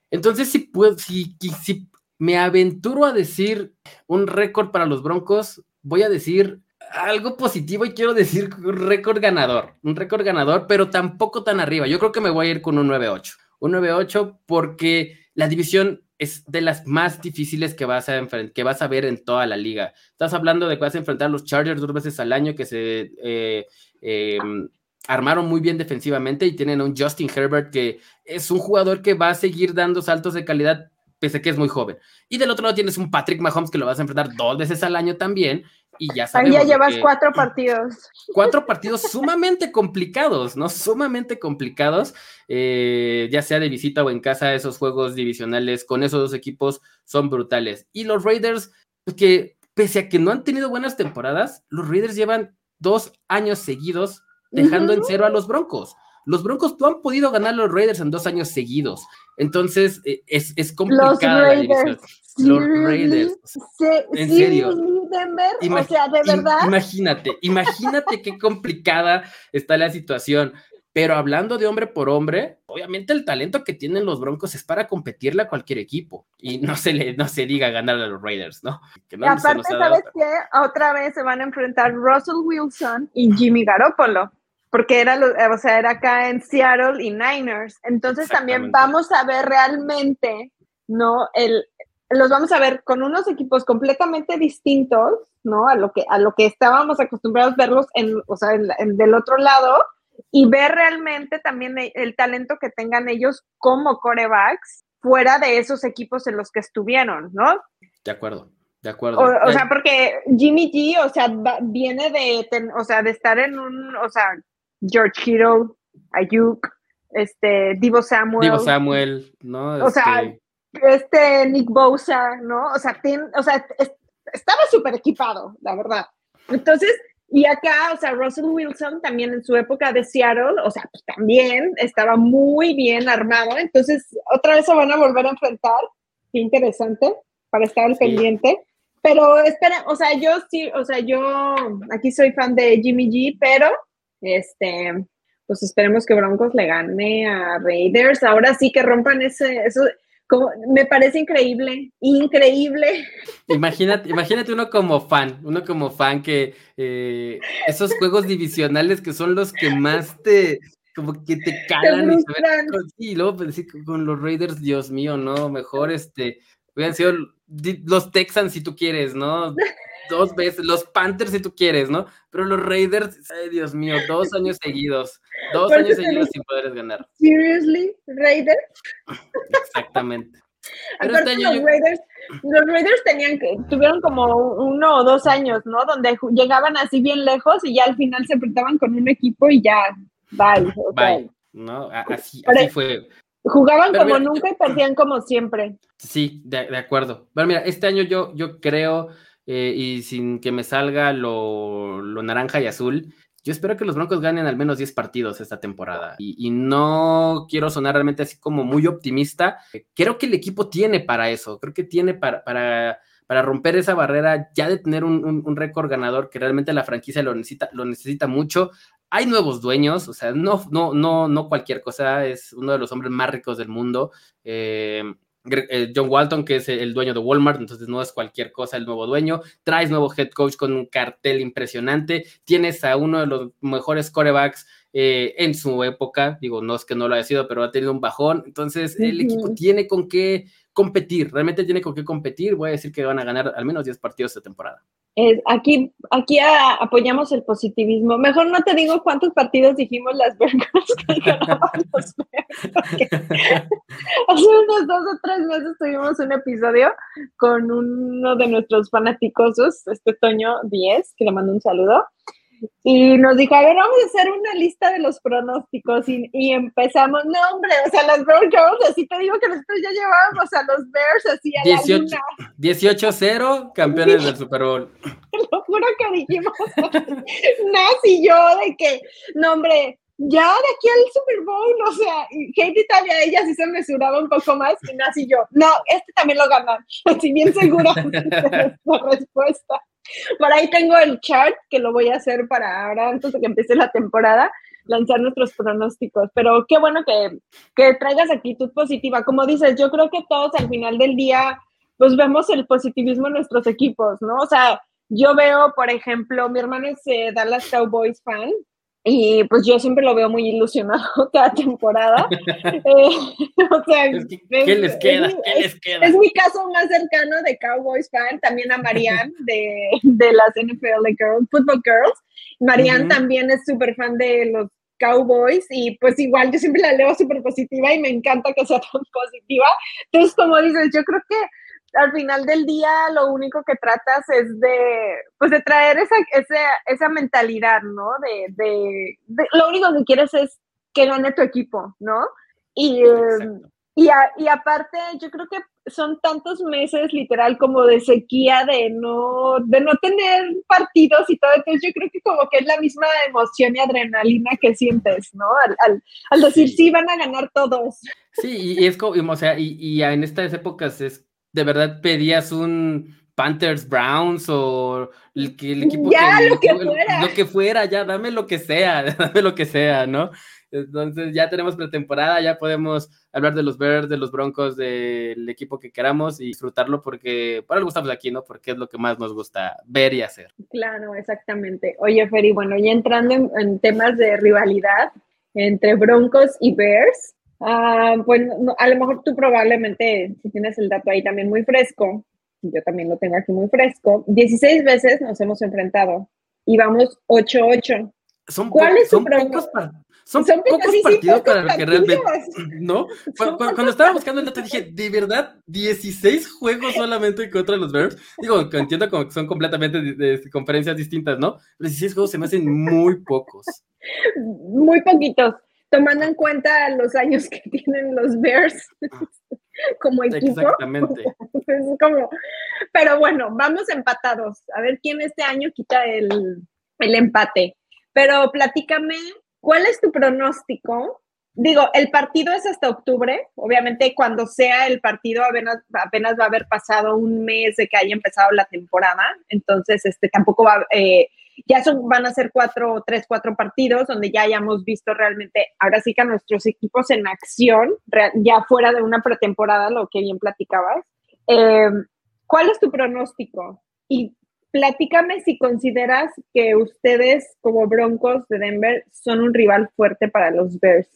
Entonces, si, puedo, si, si me aventuro a decir un récord para los Broncos, voy a decir algo positivo y quiero decir un récord ganador, un récord ganador, pero tampoco tan arriba. Yo creo que me voy a ir con un 9-8. Un 9-8 porque la división es de las más difíciles que vas, a que vas a ver en toda la liga. Estás hablando de que vas a enfrentar a los Chargers dos veces al año que se eh, em, armaron muy bien defensivamente y tienen a un Justin Herbert que es un jugador que va a seguir dando saltos de calidad pese a que es muy joven. Y del otro lado tienes un Patrick Mahomes que lo vas a enfrentar dos veces al año también. Y ya sabes. ya llevas cuatro partidos. Cuatro partidos sumamente complicados, ¿no? Sumamente complicados, eh, ya sea de visita o en casa, esos juegos divisionales con esos dos equipos son brutales. Y los Raiders, que pese a que no han tenido buenas temporadas, los Raiders llevan dos años seguidos dejando en cero a los Broncos. Los Broncos no han podido ganar a los Raiders en dos años seguidos. Entonces, eh, es, es complicada la división. Los Raiders. en serio. o sea, de verdad. Imagínate, imagínate qué complicada está la situación. Pero hablando de hombre por hombre, obviamente el talento que tienen los Broncos es para competirle a cualquier equipo. Y no se le, no se diga ganar a los Raiders, ¿no? y aparte, ¿sabes qué? Otra vez se van a enfrentar Russell Wilson y Jimmy Garoppolo porque era, o sea, era acá en Seattle y Niners. Entonces también vamos a ver realmente, ¿no? El, los vamos a ver con unos equipos completamente distintos, ¿no? A lo que, a lo que estábamos acostumbrados a verlos en, o sea, en, del otro lado y ver realmente también el, el talento que tengan ellos como corebacks fuera de esos equipos en los que estuvieron, ¿no? De acuerdo. De acuerdo. O, sea, porque Jimmy G, o sea, viene de, o sea, de estar en un, o sea, George Kittle, Ayuk, este, Divo Samuel. Divo Samuel, ¿no? O sea, este, este Nick Bosa, ¿no? O sea, o sea estaba súper equipado, la verdad. Entonces, y acá, o sea, Russell Wilson también en su época de Seattle, o sea, pues también estaba muy bien armado. Entonces, otra vez se van a volver a enfrentar. Qué interesante para estar al pendiente. Pero espera, o sea, yo sí, o sea, yo aquí soy fan de Jimmy G, pero este, pues esperemos que Broncos le gane a Raiders. Ahora sí que rompan ese, eso, como, me parece increíble, increíble. Imagínate, imagínate uno como fan, uno como fan que eh, esos juegos divisionales que son los que más te, como que te calan y, y luego pues, con los Raiders, Dios mío, no, mejor este, hubieran sido los Texans si tú quieres, ¿no? dos veces, los Panthers si tú quieres, ¿no? Pero los Raiders, ay Dios mío, dos años seguidos, dos años seguidos sin poder ganar. Seriously, Raiders. Exactamente. Pero este los, Raiders, los Raiders tenían que, tuvieron como uno o dos años, ¿no? Donde llegaban así bien lejos y ya al final se enfrentaban con un equipo y ya, bye. Bye. ¿No? Así, así fue. Jugaban como nunca y perdían como siempre. Sí, de, de, acuerdo. Pero mira, este año yo, yo creo eh, y sin que me salga lo, naranja y azul, yo espero que los Broncos ganen al menos 10 partidos esta temporada. Y, no quiero sonar realmente así como muy optimista. Creo que el equipo tiene para eso. Creo que tiene para, para, para romper esa barrera ya de tener un, récord ganador que realmente la franquicia lo necesita, lo necesita mucho. Hay nuevos dueños, o sea, no, no, no, no cualquier cosa. Es uno de los hombres más ricos del mundo. Eh, eh, John Walton, que es el dueño de Walmart, entonces no es cualquier cosa el nuevo dueño. Traes nuevo head coach con un cartel impresionante. Tienes a uno de los mejores corebacks eh, en su época. Digo, no es que no lo haya sido, pero ha tenido un bajón. Entonces, el equipo tiene con qué competir, realmente tiene con qué competir. Voy a decir que van a ganar al menos 10 partidos de temporada. Aquí aquí apoyamos el positivismo. Mejor no te digo cuántos partidos dijimos las Burgers que ganaban los Hace unos dos o tres meses tuvimos un episodio con uno de nuestros fanaticosos, este Toño 10, que le mando un saludo y nos dijo, a ver, vamos a hacer una lista de los pronósticos y, empezamos, no hombre, o sea, los Broncos, así te digo que nosotros ya llevábamos a los Bears así a 18, la 18-0, campeones del Super Bowl. Lo juro que dijimos, Nas y yo, de que, no hombre, ya de aquí al Super Bowl, o sea, Katie todavía ella sí se mesuraba un poco más y Nas y yo, no, este también lo ganan, así bien segura la respuesta. Por ahí tengo el chart que lo voy a hacer para ahora, antes de que empiece la temporada, lanzar nuestros pronósticos. Pero qué bueno que, que traigas actitud positiva. Como dices, yo creo que todos al final del día, pues vemos el positivismo en nuestros equipos, ¿no? O sea, yo veo, por ejemplo, mi hermano es eh, Dallas Cowboys fan y pues yo siempre lo veo muy ilusionado cada temporada. eh, o sea, ¿qué les queda? ¿Qué les queda? Es, mi caso más cercano de Cowboys fan, también a Marianne de, de las NFL Girls, Football Girls. Marianne también es súper fan de los Cowboys y pues igual yo siempre la leo súper positiva y me encanta que sea tan positiva. Entonces, como dices, yo creo que al final del día lo único que tratas es de, pues de traer esa, esa, esa mentalidad, ¿no? De, de, lo único que quieres es que gane tu equipo, ¿no? Y, em, y, y, aparte, yo creo que son tantos meses literal como de sequía, de no, de no tener partidos y todo, entonces yo creo que como que es la misma emoción y adrenalina que sientes, ¿no? Al, al, decir, sí. van a ganar todos. Sí, y es como, o sea, y, y en estas épocas es de verdad pedías un Panthers Browns o el, el equipo ya, lo que fuera. Lo que fuera, ya dame lo que sea, dame lo que sea, ¿no? Entonces ya tenemos pretemporada, ya podemos hablar de los Bears, de los Broncos, del equipo que queramos y disfrutarlo porque para algo estamos aquí, ¿no? Porque es lo que más nos gusta ver y hacer. Claro, exactamente. Oye, Feri, bueno, ya entrando en temas de rivalidad entre Broncos y Bears, Ah, pues a lo mejor tú probablemente, si tienes el dato ahí también muy fresco, yo también lo tengo aquí muy fresco, 16 veces nos hemos enfrentado y vamos 8-8. Son ¿Cuál es son pocos, son, pocos partidos para que realmente. ¿No? Cuando, estaba buscando el dato dije, ¿de verdad 16 juegos solamente contra los Bears? Digo, entiendo como que son completamente de, conferencias distintas, ¿no? Pero 16 juegos se me hacen muy pocos. Muy poquitos tomando en cuenta los años que tienen los Bears como equipo. Exactamente. como, pero bueno, vamos empatados. A ver quién este año quita el, el empate. Pero platícame, ¿cuál es tu pronóstico? Digo, el partido es hasta octubre. Obviamente, cuando sea el partido, apenas, apenas va a haber pasado un mes de que haya empezado la temporada. Entonces, este tampoco va, eh, ya son, van a ser cuatro, tres, cuatro partidos donde ya hayamos visto realmente, ahora sí que a nuestros equipos en acción, ya fuera de una pretemporada, lo que bien platicabas. Em, ¿Cuál es tu pronóstico? Y platícame si consideras que ustedes como Broncos de Denver son un rival fuerte para los Bears.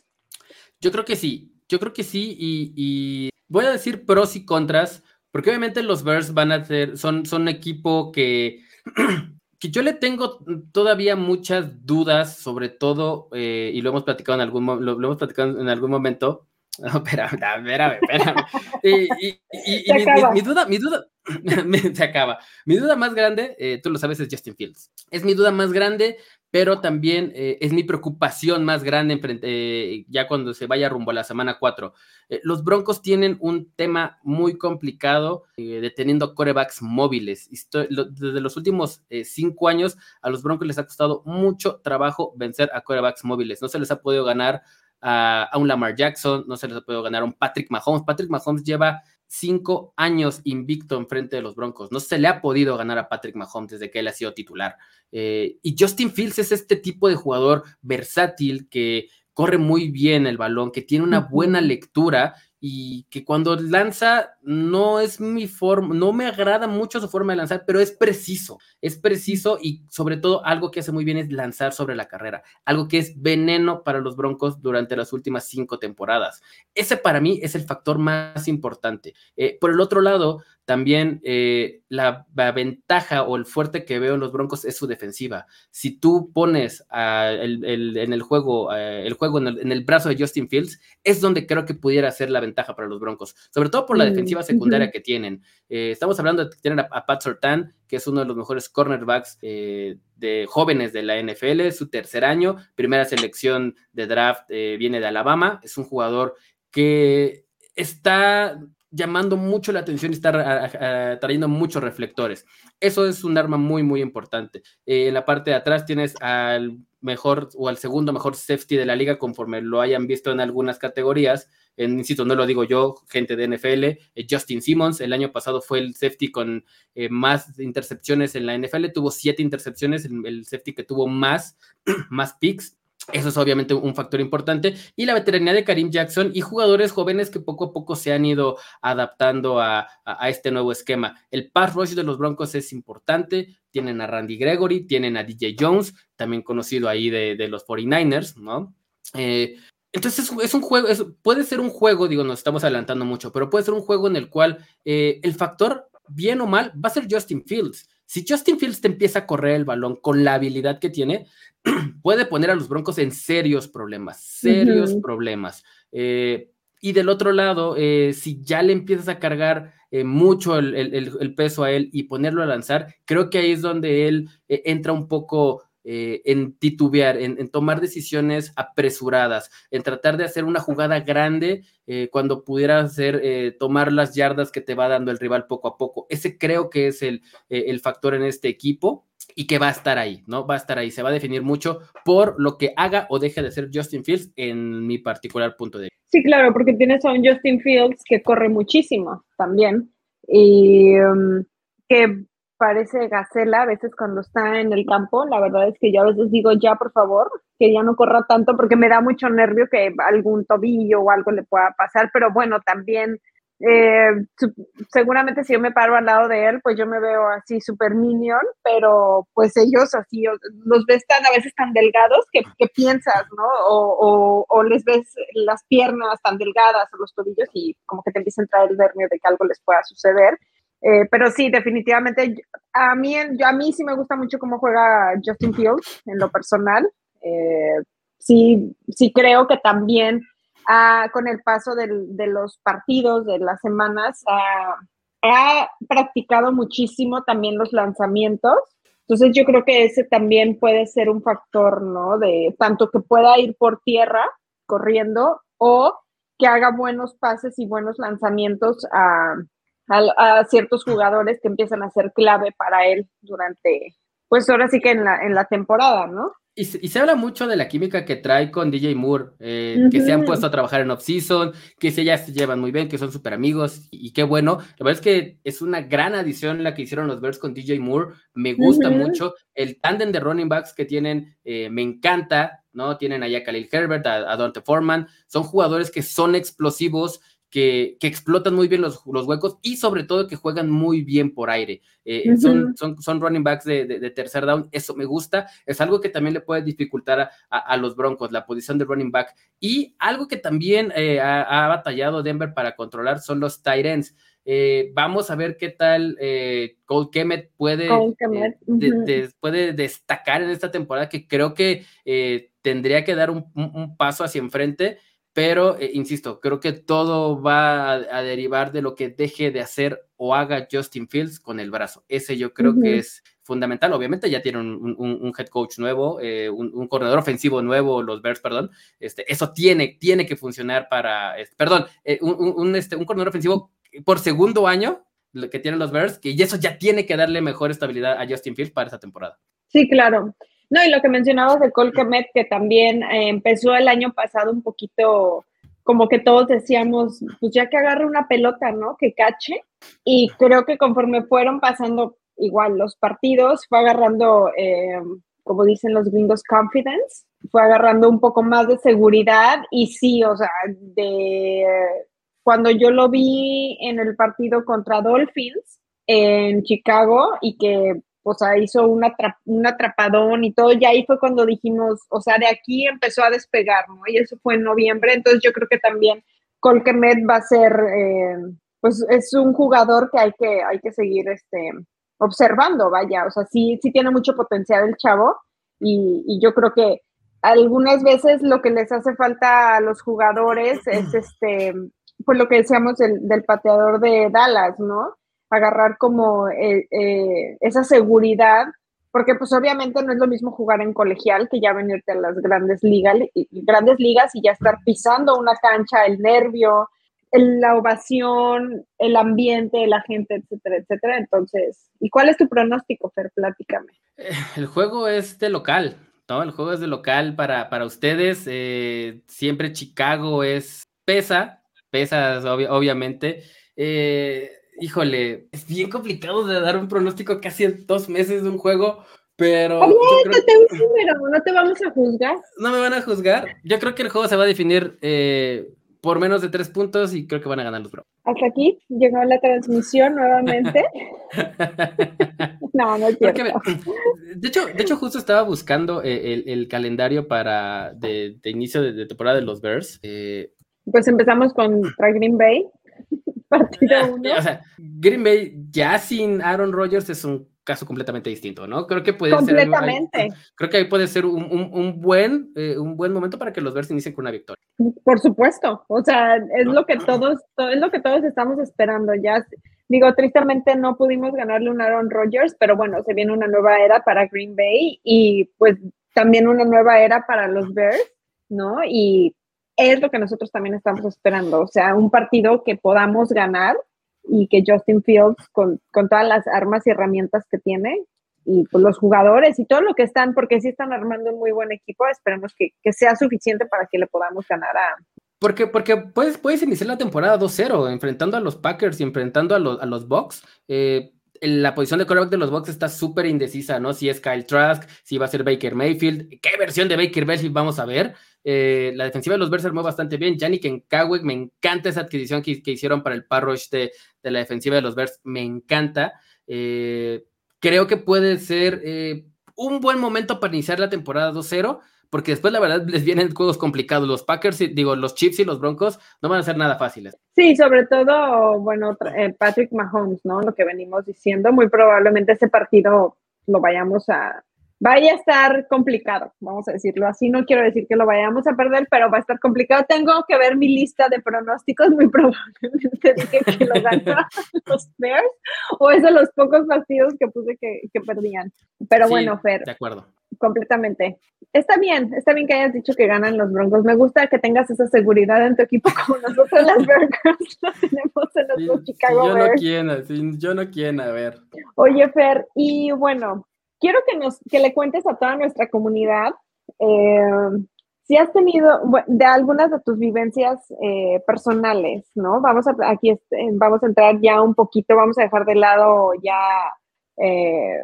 Yo creo que sí, yo creo que sí y, voy a decir pros y contras, porque obviamente los Bears van a ser, son, son un equipo que que yo le tengo todavía muchas dudas, sobre todo, eh, y lo hemos platicado en algún, lo, hemos platicado en algún momento. No, espérame, espérame, espérame. y, y, y, mi, mi, duda, mi duda, se acaba. Mi duda más grande, eh, tú lo sabes, es Justin Fields. Es mi duda más grande pero también eh, es mi preocupación más grande eh, ya cuando se vaya rumbo a la semana 4. Eh, los Broncos tienen un tema muy complicado deteniendo corebacks móviles. desde los últimos cinco años a los Broncos les ha costado mucho trabajo vencer a corebacks móviles. No se les ha podido ganar a, a un Lamar Jackson, no se les ha podido ganar a un Patrick Mahomes. Patrick Mahomes lleva cinco años invicto en frente de los Broncos. No se le ha podido ganar a Patrick Mahomes desde que él ha sido titular. Eh, y Justin Fields es este tipo de jugador versátil que corre muy bien el balón, que tiene una buena lectura y que cuando lanza no es mi forma, no me agrada mucho su forma de lanzar, pero es preciso, es preciso y sobre todo algo que hace muy bien es lanzar sobre la carrera, algo que es veneno para los Broncos durante las últimas cinco temporadas. Ese para mí es el factor más importante. Eh, por el otro lado, también eh, la, ventaja o el fuerte que veo en los Broncos es su defensiva. Si tú pones en el juego, el juego en el, brazo de Justin Fields, es donde creo que pudiera ser la ventaja para los Broncos, sobre todo por la mm, defensiva secundaria que tienen. Eh, estamos hablando de tener a, Pat Sortan, que es uno de los mejores cornerbacks eh, de jóvenes de la NFL, su tercer año, primera selección de draft, viene de Alabama, es un jugador que está llamando mucho la atención y está trayendo muchos reflectores. Eso es un arma muy, muy importante. Eh, en la parte de atrás tienes al mejor o al segundo mejor safety de la liga, conforme lo hayan visto en algunas categorías. En, insisto, no lo digo yo, gente de NFL, eh, Justin Simmons, el año pasado fue el safety con eh, más intercepciones en la NFL, tuvo siete intercepciones, el, el safety que tuvo más, más picks. Eso es obviamente un factor importante. Y la veteranía de Karim Jackson y jugadores jóvenes que poco a poco se han ido adaptando a, este nuevo esquema. El pass rush de los Broncos es importante. Tienen a Randy Gregory, tienen a DJ Jones, también conocido ahí de, los 49ers, ¿no? Eh, entonces es, un juego, puede ser un juego, digo, nos estamos adelantando mucho, pero puede ser un juego en el cual eh, el factor, bien o mal, va a ser Justin Fields. Si Justin Fields te empieza a correr el balón con la habilidad que tiene, puede poner a los Broncos en serios problemas, serios problemas. Eh, y del otro lado, eh, si ya le empiezas a cargar eh, mucho el, peso a él y ponerlo a lanzar, creo que ahí es donde él entra un poco en titubear, en, tomar decisiones apresuradas, en tratar de hacer una jugada grande cuando pudiera hacer tomar las yardas que te va dando el rival poco a poco. Ese creo que es el, el factor en este equipo y que va a estar ahí, ¿no? Va a estar ahí, se va a definir mucho por lo que haga o deje de ser Justin Fields en mi particular punto de vista. Sí, claro, porque tienes a un Justin Fields que corre muchísimo también y um, que parece gacela a veces cuando está en el campo. La verdad es que yo a veces digo, ya por favor, que ya no corra tanto porque me da mucho nervio que algún tobillo o algo le pueda pasar, pero bueno, también eh, seguramente si yo me paro al lado de él, pues yo me veo así super minion, pero pues ellos así, los ves tan a veces tan delgados que, piensas, ¿no? O, les ves las piernas tan delgadas o los tobillos y como que te empieza a entrar el nervio de que algo les pueda suceder. Eh, pero sí, definitivamente, a mí, yo, a mí sí me gusta mucho cómo juega Justin Fields en lo personal. Eh, sí, sí creo que también con el paso de los partidos, de las semanas, ha, practicado muchísimo también los lanzamientos. Entonces yo creo que ese también puede ser un factor, ¿no? De tanto que pueda ir por tierra corriendo o que haga buenos pases y buenos lanzamientos a, a, ciertos jugadores que empiezan a ser clave para él durante, pues ahora sí que en la, en la temporada, ¿no? Y se, habla mucho de la química que trae con DJ Moore, eh, que se han puesto a trabajar en off-season, que se, ya se llevan muy bien, que son súper amigos, y, qué bueno. La verdad es que es una gran adición la que hicieron los Bears con DJ Moore, me gusta mucho. El tándem de running backs que tienen eh, me encanta, ¿no? Tienen allá a Khalil Herbert, a, a Dante Foreman, son jugadores que son explosivos, que, explotan muy bien los, huecos y sobre todo que juegan muy bien por aire. Eh, son, son, running backs de, tercer down, eso me gusta. Es algo que también le puede dificultar a, los Broncos, la posición de running back. Y algo que también eh, ha, batallado Denver para controlar son los tight ends. Eh, vamos a ver qué tal Cole Kemet puede, puede destacar en esta temporada, que creo que tendría que dar un, un paso hacia enfrente pero eh, insisto, creo que todo va a, derivar de lo que deje de hacer o haga Justin Fields con el brazo. Ese yo creo que es fundamental. Obviamente ya tienen un, head coach nuevo, eh, un, corredor ofensivo nuevo, los Bears, perdón. Este, eso tiene, tiene que funcionar para, perdón, eh, un, este, un corredor ofensivo por segundo año que tienen los Bears, que y eso ya tiene que darle mejor estabilidad a Justin Fields para esta temporada. Sí, claro. No, y lo que mencionabas de Colquemet, que también eh, empezó el año pasado un poquito, como que todos decíamos, pues ya que agarre una pelota, ¿no? Que cache. Y creo que conforme fueron pasando igual los partidos, fue agarrando, eh, como dicen los gringos, confidence, fue agarrando un poco más de seguridad y sí, o sea, de cuando yo lo vi en el partido contra Dolphins en Chicago y que o sea, hizo una un atrapadón y todo, y ahí fue cuando dijimos, o sea, de aquí empezó a despegar, ¿no? Y eso fue en noviembre, entonces yo creo que también Colquemet va a ser, eh, pues es un jugador que hay que, hay que seguir este, observando, vaya, o sea, sí, sí tiene mucho potencial el chavo, y, y yo creo que algunas veces lo que les hace falta a los jugadores es este, pues lo que decíamos del pateador de Dallas, ¿no? Agarrar como eh, eh, esa seguridad, porque pues obviamente no es lo mismo jugar en colegial que ya venirte a las grandes ligas, grandes ligas y ya estar pisando una cancha, el nervio, la ovación, el ambiente, la gente, etcétera, etcétera. Entonces, ¿y cuál es tu pronóstico, Fer? Platícame. Eh, el juego es de local, ¿no? El juego es de local para, para ustedes. siempre Chicago es pesa, pesa obviamente. Eh, híjole, es bien complicado de dar un pronóstico casi en dos meses de un juego, pero... no te vamos a juzgar. No me van a juzgar. Yo creo que el juego se va a definir eh, por menos de tres puntos y creo que van a ganar los Bro. Hasta aquí llegó la transmisión nuevamente. no, no es cierto. de, hecho, de hecho, justo estaba buscando eh, el, calendario para de, inicio de, temporada de los Bears. Eh, pues empezamos con Green Bay partido uno. O sea, Green Bay ya sin Aaron Rodgers es un caso completamente distinto, ¿no? Creo que puede ser. Completamente. Creo que ahí puede ser un, un, buen, eh, un buen momento para que los Bears inicien con una victoria. Por supuesto. O sea, es lo que todos, es lo que todos estamos esperando. Ya digo, tristemente no pudimos ganarle un Aaron Rodgers, pero bueno, se viene una nueva era para Green Bay y pues también una nueva era para los Bears, ¿no? Y es lo que nosotros también estamos esperando, o sea, un partido que podamos ganar y que Justin Fields, con, todas las armas y herramientas que tiene, y pues los jugadores y todo lo que están, porque sí están armando un muy buen equipo, esperemos que, sea suficiente para que le podamos ganar a... Porque, porque puedes, puedes iniciar la temporada 2-0, enfrentando a los Packers y enfrentando a los, a los Bucks. Eh, la posición de quarterback de los Bucks está súper indecisa, ¿no? Si es Kyle Trask, si va a ser Baker Mayfield, qué versión de Baker Mayfield vamos a ver. Eh, la defensiva de los Bears se armó bastante bien. Yannick Nkawek, me encanta esa adquisición que, hicieron para el parrush de, de, la defensiva de los Bears, me encanta. Eh, creo que puede ser eh, un buen momento para iniciar la temporada 2-0, porque después la verdad les vienen juegos complicados. Los Packers, digo, los Chiefs y los Broncos no van a ser nada fáciles. Sí, sobre todo, bueno, Patrick Mahomes, ¿no? Lo que venimos diciendo, muy probablemente ese partido lo vayamos a, vaya a estar complicado, vamos a decirlo así. No quiero decir que lo vayamos a perder, pero va a estar complicado. Tengo que ver mi lista de pronósticos, muy probablemente dije que lo ganan los Bears, o es de los pocos partidos que puse que, perdían. Pero bueno, Fer. De acuerdo. Completamente. Está bien, está bien que hayas dicho que ganan los Broncos. Me gusta que tengas esa seguridad en tu equipo como nosotros las Burgers lo tenemos en los Chicago yo Bears. No quiero, yo no quiero, a ver. Oye, Fer, y bueno, quiero que, nos, que le cuentes a toda nuestra comunidad eh, si has tenido de algunas de tus vivencias eh, personales, ¿no? Vamos a, aquí este, vamos a entrar ya un poquito, vamos a dejar de lado ya eh,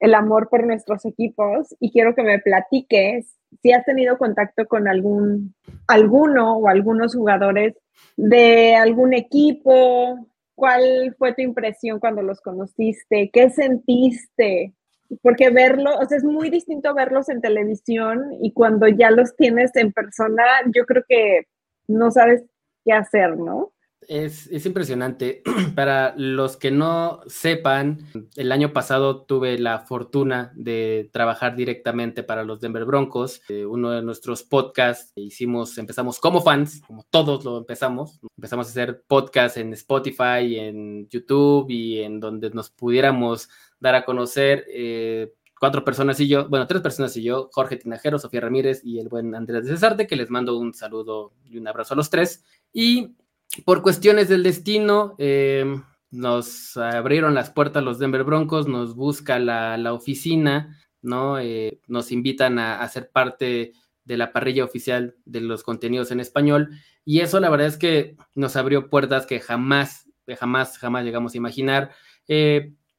el amor por nuestros equipos y quiero que me platiques si has tenido contacto con algún, alguno o algunos jugadores de algún equipo, cuál fue tu impresión cuando los conociste, qué sentiste porque verlo, o sea, es muy distinto verlos en televisión y cuando ya los tienes en persona, yo creo que no sabes qué hacer, ¿no? Es, es, impresionante. Para los que no sepan, el año pasado tuve la fortuna de trabajar directamente para los Denver Broncos. Eh, uno de nuestros podcasts hicimos, empezamos como fans, como todos lo empezamos. Empezamos a hacer podcasts en Spotify, en YouTube y en donde nos pudiéramos dar a conocer eh, cuatro personas y yo, bueno, tres personas y yo, Jorge Tinajero, Sofía Ramírez y el buen Andrés de Cesarte, que les mando un saludo y un abrazo a los tres. Y por cuestiones del destino, eh, nos abrieron las puertas los Denver Broncos, nos busca la, oficina, ¿no? Eh, nos invitan a, a, ser parte de la parrilla oficial de los contenidos en español. Y eso la verdad es que nos abrió puertas que jamás, jamás, jamás llegamos a imaginar.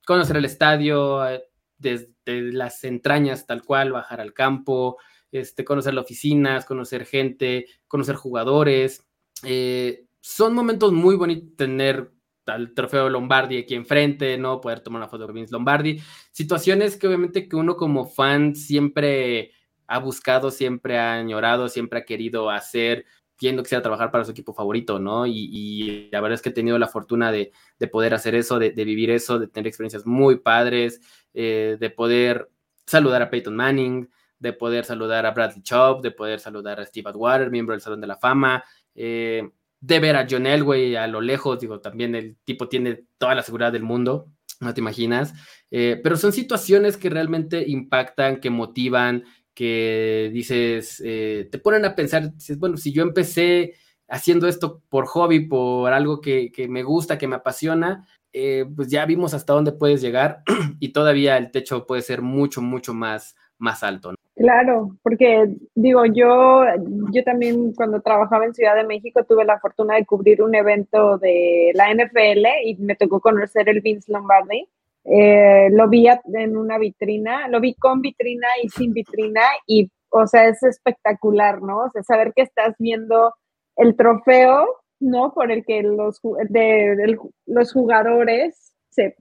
Conocer el estadio eh, desde las entrañas tal cual, bajar al campo, este, conocer las oficinas, conocer gente, conocer jugadores. Eh, son momentos muy bonitos tener al trofeo Lombardi aquí enfrente, ¿no? Poder tomar una foto con Vince Lombardi. Situaciones que obviamente que uno como fan siempre ha buscado, siempre ha añorado, siempre ha querido hacer, quien quisiera trabajar para su equipo favorito, ¿no? Y, la verdad es que he tenido la fortuna de, poder hacer eso, de, vivir eso, de tener experiencias muy padres, eh, de poder saludar a Peyton Manning, de poder saludar a Bradley Chubb, de poder saludar a Steve Atwater, miembro del Salón de la Fama, eh, de ver a John Elway a lo lejos, digo, también el tipo tiene toda la seguridad del mundo, no te imaginas, eh, pero son situaciones que realmente impactan, que motivan, que dices, eh, te ponen a pensar, dices, bueno, si yo empecé haciendo esto por hobby, por algo que, me gusta, que me apasiona, eh, pues ya vimos hasta dónde puedes llegar y todavía el techo puede ser mucho, mucho más, más alto. Claro, porque digo, yo, yo también cuando trabajaba en Ciudad de México tuve la fortuna de cubrir un evento de la NFL y me tocó conocer el Vince Lombardi eh, lo vi en una vitrina, lo vi con vitrina y sin vitrina y, o sea, es espectacular, ¿no? O sea, saber que estás viendo el trofeo, ¿no? Por el que los, de, los jugadores se,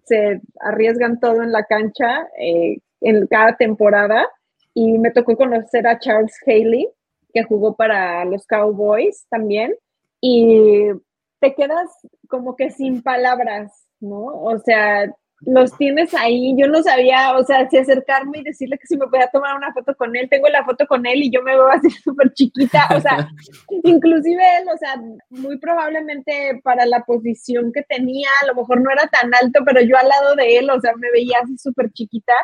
arriesgan todo en la cancha eh, en cada temporada y me tocó conocer a Charles Haley, que jugó para los Cowboys también, y te quedas como que sin palabras, ¿no? O sea, los tienes ahí. Yo no sabía, o sea, si acercarme y decirle que si me podía tomar una foto con él. Tengo la foto con él y yo me veo así súper chiquita. O sea, inclusive él, o sea, muy probablemente para la posición que tenía, a lo mejor no era tan alto, pero yo al lado de él, o sea, me veía así súper chiquita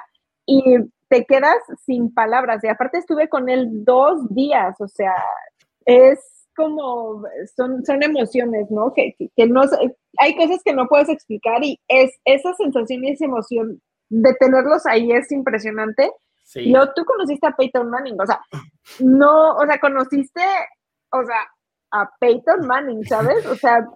y te quedas sin palabras. Y aparte estuve con él dos días, o sea, es como, son, son emociones, ¿no? Que, que, no, hay cosas que no puedes explicar y es esa sensación y esa emoción de tenerlos ahí es impresionante. Sí. Yo, tú conociste a Peyton Manning, o sea, no, o sea, conociste, o sea, a Peyton Manning, ¿sabes? O sea,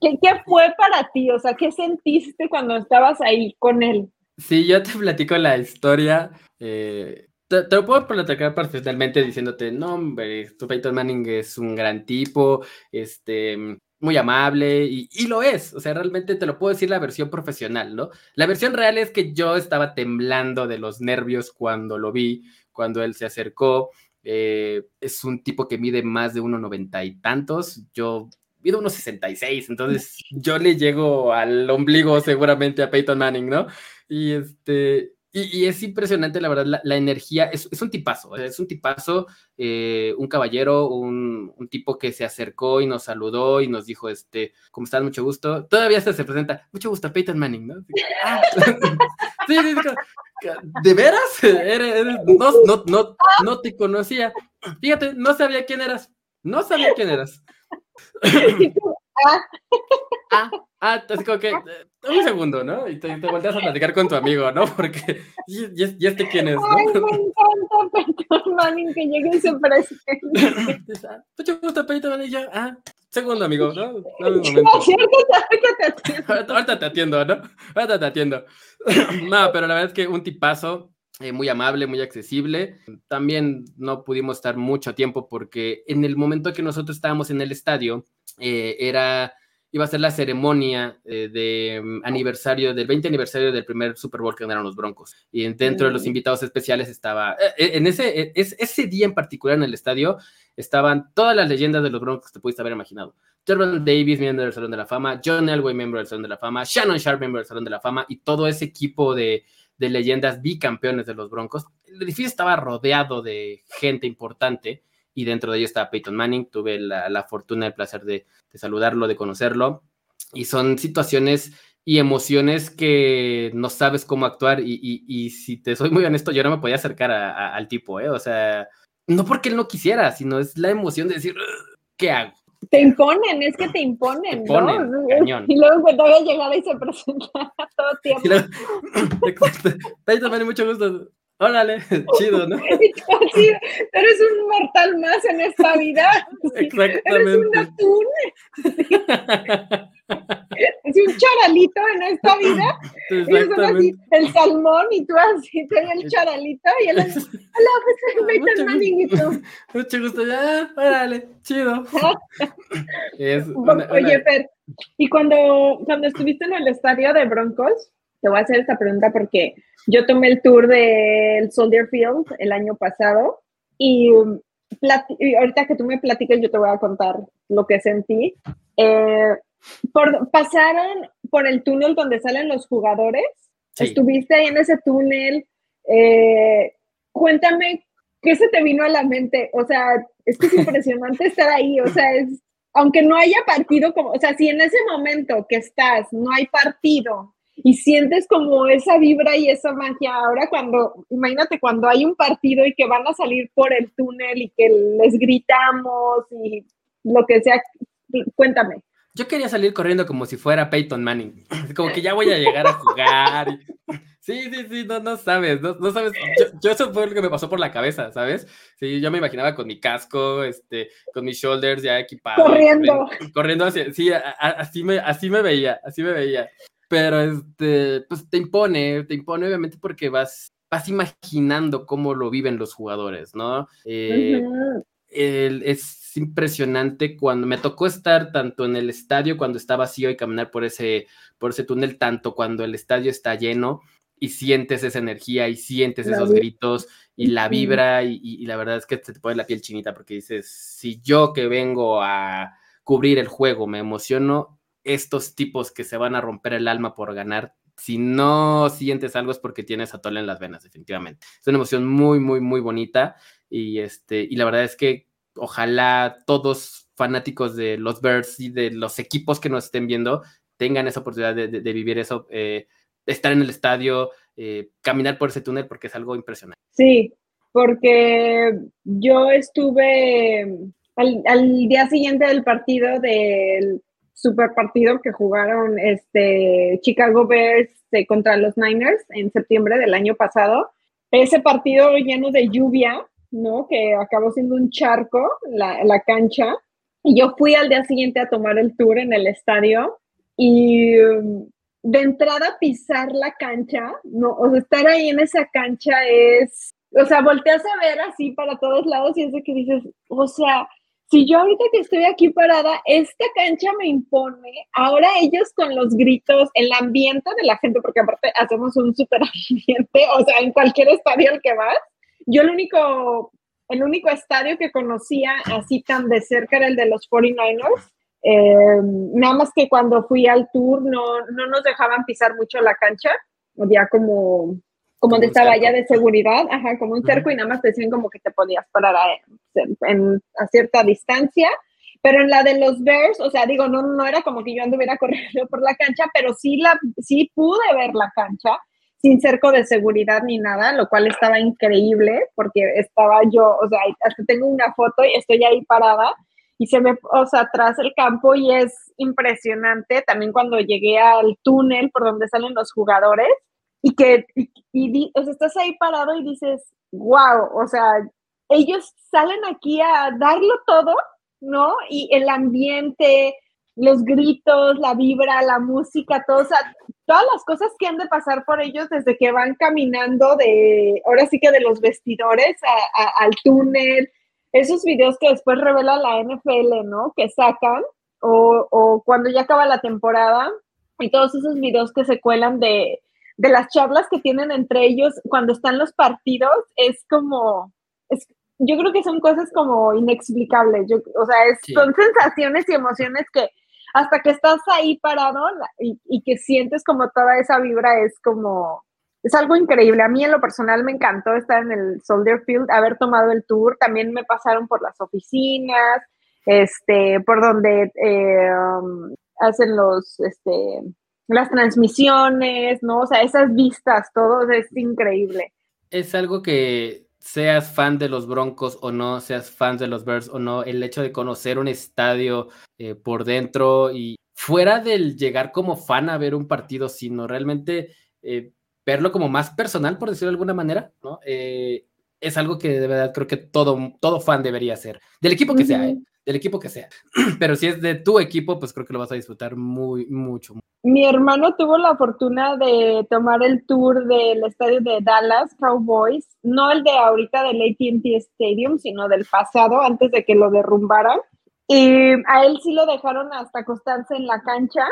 ¿qué, ¿qué, fue para ti? O sea, ¿qué sentiste cuando estabas ahí con él? Sí, yo te platico la historia. Eh, te, lo puedo platicar perfectamente diciéndote, no, hombre, tu Peyton Manning es un gran tipo, este, muy amable, y, y, lo es, o sea, realmente te lo puedo decir la versión profesional, ¿no? La versión real es que yo estaba temblando de los nervios cuando lo vi, cuando él se acercó, eh, es un tipo que mide más de 1,90 y tantos, yo mido unos 66, entonces yo le llego al ombligo seguramente a Peyton Manning, ¿no? Y este, y, es impresionante, la verdad, la, energía, es, un tipazo, es un tipazo, eh, un caballero, un, tipo que se acercó y nos saludó y nos dijo, este, ¿cómo estás? Mucho gusto. Todavía se, se presenta, mucho gusto, Peyton Manning, ¿no? Ah, sí, sí, ¿De veras? no, no, no, no te conocía. Fíjate, no sabía quién eras. No sabía quién eras. ah, ah, así como que, eh, un segundo, ¿no? Y te, te volteas a platicar con tu amigo, ¿no? Porque, ¿y, y este quién es, no? Ay, me encanta Peyton Manning que llegue y se presente. Mucho gusto, Peyton Manning, ya, ah, segundo amigo, ¿no? Momento. Ahorita te atiendo, ¿no? Ahorita te atiendo. No, pero la verdad es que un tipazo, eh, muy amable, muy accesible. También no pudimos estar mucho tiempo porque en el momento que nosotros estábamos en el estadio, eh, era, iba a ser la ceremonia eh, de mm, aniversario, del 20 aniversario del primer Super Bowl que ganaron los Broncos. Y dentro de los mm. invitados especiales estaba, eh, en ese, ese día en particular en el estadio, estaban todas las leyendas de los Broncos que te pudiste haber imaginado. Terrell Davis, miembro del Salón de la Fama, John Elway, miembro del Salón de la Fama, Shannon Sharp, miembro del Salón de la Fama, y todo ese equipo de, de leyendas bicampeones de los Broncos. El edificio estaba rodeado de gente importante y dentro de ello está Peyton Manning. Tuve la, fortuna, el placer de, saludarlo, de conocerlo. Y son situaciones y emociones que no sabes cómo actuar. Y, si te soy muy honesto, yo no me podía acercar al tipo, ¿eh? O sea, no porque él no quisiera, sino es la emoción de decir, ¿qué hago? Te imponen, es que te imponen, ¿no? Y luego cuando voy a llegar y se presenta todo tiempo. Peyton Manning, mucho gusto. Órale, chido, ¿no? Sí, eres un mortal más en esta vida. Exactamente. Eres un atún. Sí, un charalito en esta vida. Ellos son así, el salmón y tú así, tenía el charalito y él así, hola, pues Peyton Manning y tú. Mucho gusto, ya, órale, chido. Es una, una... Oye, Fer, y cuando, cuando estuviste en el estadio de Broncos, te voy a hacer esta pregunta porque yo tomé el tour del Soldier Field el año pasado y, ahorita que tú me platiques yo te voy a contar lo que sentí. Eh, por, pasaron por el túnel donde salen los jugadores. Estuviste ahí en ese túnel. Eh, cuéntame qué se te vino a la mente. O sea, es que es impresionante estar ahí. O sea, es, aunque no haya partido, como, o sea, si en ese momento que estás no hay partido y sientes como esa vibra y esa magia. Ahora cuando, imagínate cuando hay un partido y que van a salir por el túnel y que les gritamos y lo que sea, cuéntame. Yo quería salir corriendo como si fuera Peyton Manning, como que ya voy a llegar a jugar. Sí, sí, sí, no, no sabes, no, no sabes. Yo, eso fue lo que me pasó por la cabeza, ¿sabes? Sí, yo me imaginaba con mi casco, este, con mis shoulders ya equipados. Corriendo. Corriendo, hacia, sí, así me, así me veía, así me veía pero este, pues te impone, te impone obviamente porque vas, vas imaginando cómo lo viven los jugadores, ¿no? Eh, es impresionante cuando me tocó estar tanto en el estadio cuando está vacío y caminar por ese, por ese túnel, tanto cuando el estadio está lleno y sientes esa energía y sientes esos gritos y la vibra y, y, la verdad es que te pone la piel chinita porque dices, si yo que vengo a cubrir el juego me emociono, estos tipos que se van a romper el alma por ganar, si no sientes algo es porque tienes atole en las venas, definitivamente. Es una emoción muy, muy, muy bonita y, este, y la verdad es que ojalá todos fanáticos de los Bears y de los equipos que nos estén viendo tengan esa oportunidad de, vivir eso, eh, estar en el estadio, eh, caminar por ese túnel porque es algo impresionante. Sí, porque yo estuve al, al día siguiente del partido del super partido que jugaron este Chicago Bears eh, contra los Niners en septiembre del año pasado. Ese partido lleno de lluvia, ¿no? Que acabó siendo un charco la, la cancha. Y yo fui al día siguiente a tomar el tour en el estadio y um, de entrada pisar la cancha, no, o sea, estar ahí en esa cancha es, o sea, volteas a ver así para todos lados y es de que dices, o sea, si yo ahorita que estoy aquí parada, esta cancha me impone, ahora ellos con los gritos, el ambiente de la gente, porque aparte hacemos un súper ambiente, o sea, en cualquier estadio al que vas, yo el único, el único estadio que conocía así tan de cerca era el de los 49ers, eh, nada más que cuando fui al tour no, no nos dejaban pisar mucho la cancha, ya como como donde estaba ya de seguridad, ajá, como un cerco y nada más te decían como que te podías parar a, en, a cierta distancia. Pero en la de los Bears, o sea, digo, no, no era como que yo anduviera corriendo por la cancha, pero sí, la, sí pude ver la cancha sin cerco de seguridad ni nada, lo cual estaba increíble porque estaba yo, o sea, hasta tengo una foto y estoy ahí parada y se me, o sea, atrás el campo y es impresionante. También cuando llegué al túnel por donde salen los jugadores, y que y, sea, estás ahí parado y dices, wow, o sea, ellos salen aquí a darlo todo, ¿no? Y el ambiente, los gritos, la vibra, la música, todo, todas las cosas que han de pasar por ellos desde que van caminando de, ahora sí que de los vestidores al túnel, esos videos que después revela la NFL, ¿no? Que sacan, o, o cuando ya acaba la temporada, y todos esos videos que se cuelan de, de las charlas que tienen entre ellos cuando están los partidos es como, es, yo creo que son cosas como inexplicables, yo, o sea, son sensaciones y emociones que hasta que estás ahí parado y, y, que sientes como toda esa vibra es como, es algo increíble. A mí en lo personal me encantó estar en el Soldier Field, haber tomado el tour, también me pasaron por las oficinas, este, por donde eh, um, hacen los, este, las transmisiones, ¿no? O sea, esas vistas, todo es increíble. Es algo que seas fan de los Broncos o no, seas fan de los Bears o no, el hecho de conocer un estadio eh, por dentro y fuera del llegar como fan a ver un partido, sino realmente eh, verlo como más personal, por decirlo de alguna manera, ¿no? Eh, es algo que de verdad creo que todo, todo fan debería hacer, del equipo que sea, del equipo que sea. Pero si es de tu equipo, pues creo que lo vas a disfrutar muy, mucho. mi hermano tuvo la fortuna de tomar el tour del estadio de Dallas Cowboys, no el de ahorita del AT&T Stadium, sino del pasado, antes de que lo derrumbaran. Y a él sí lo dejaron hasta acostarse en la cancha.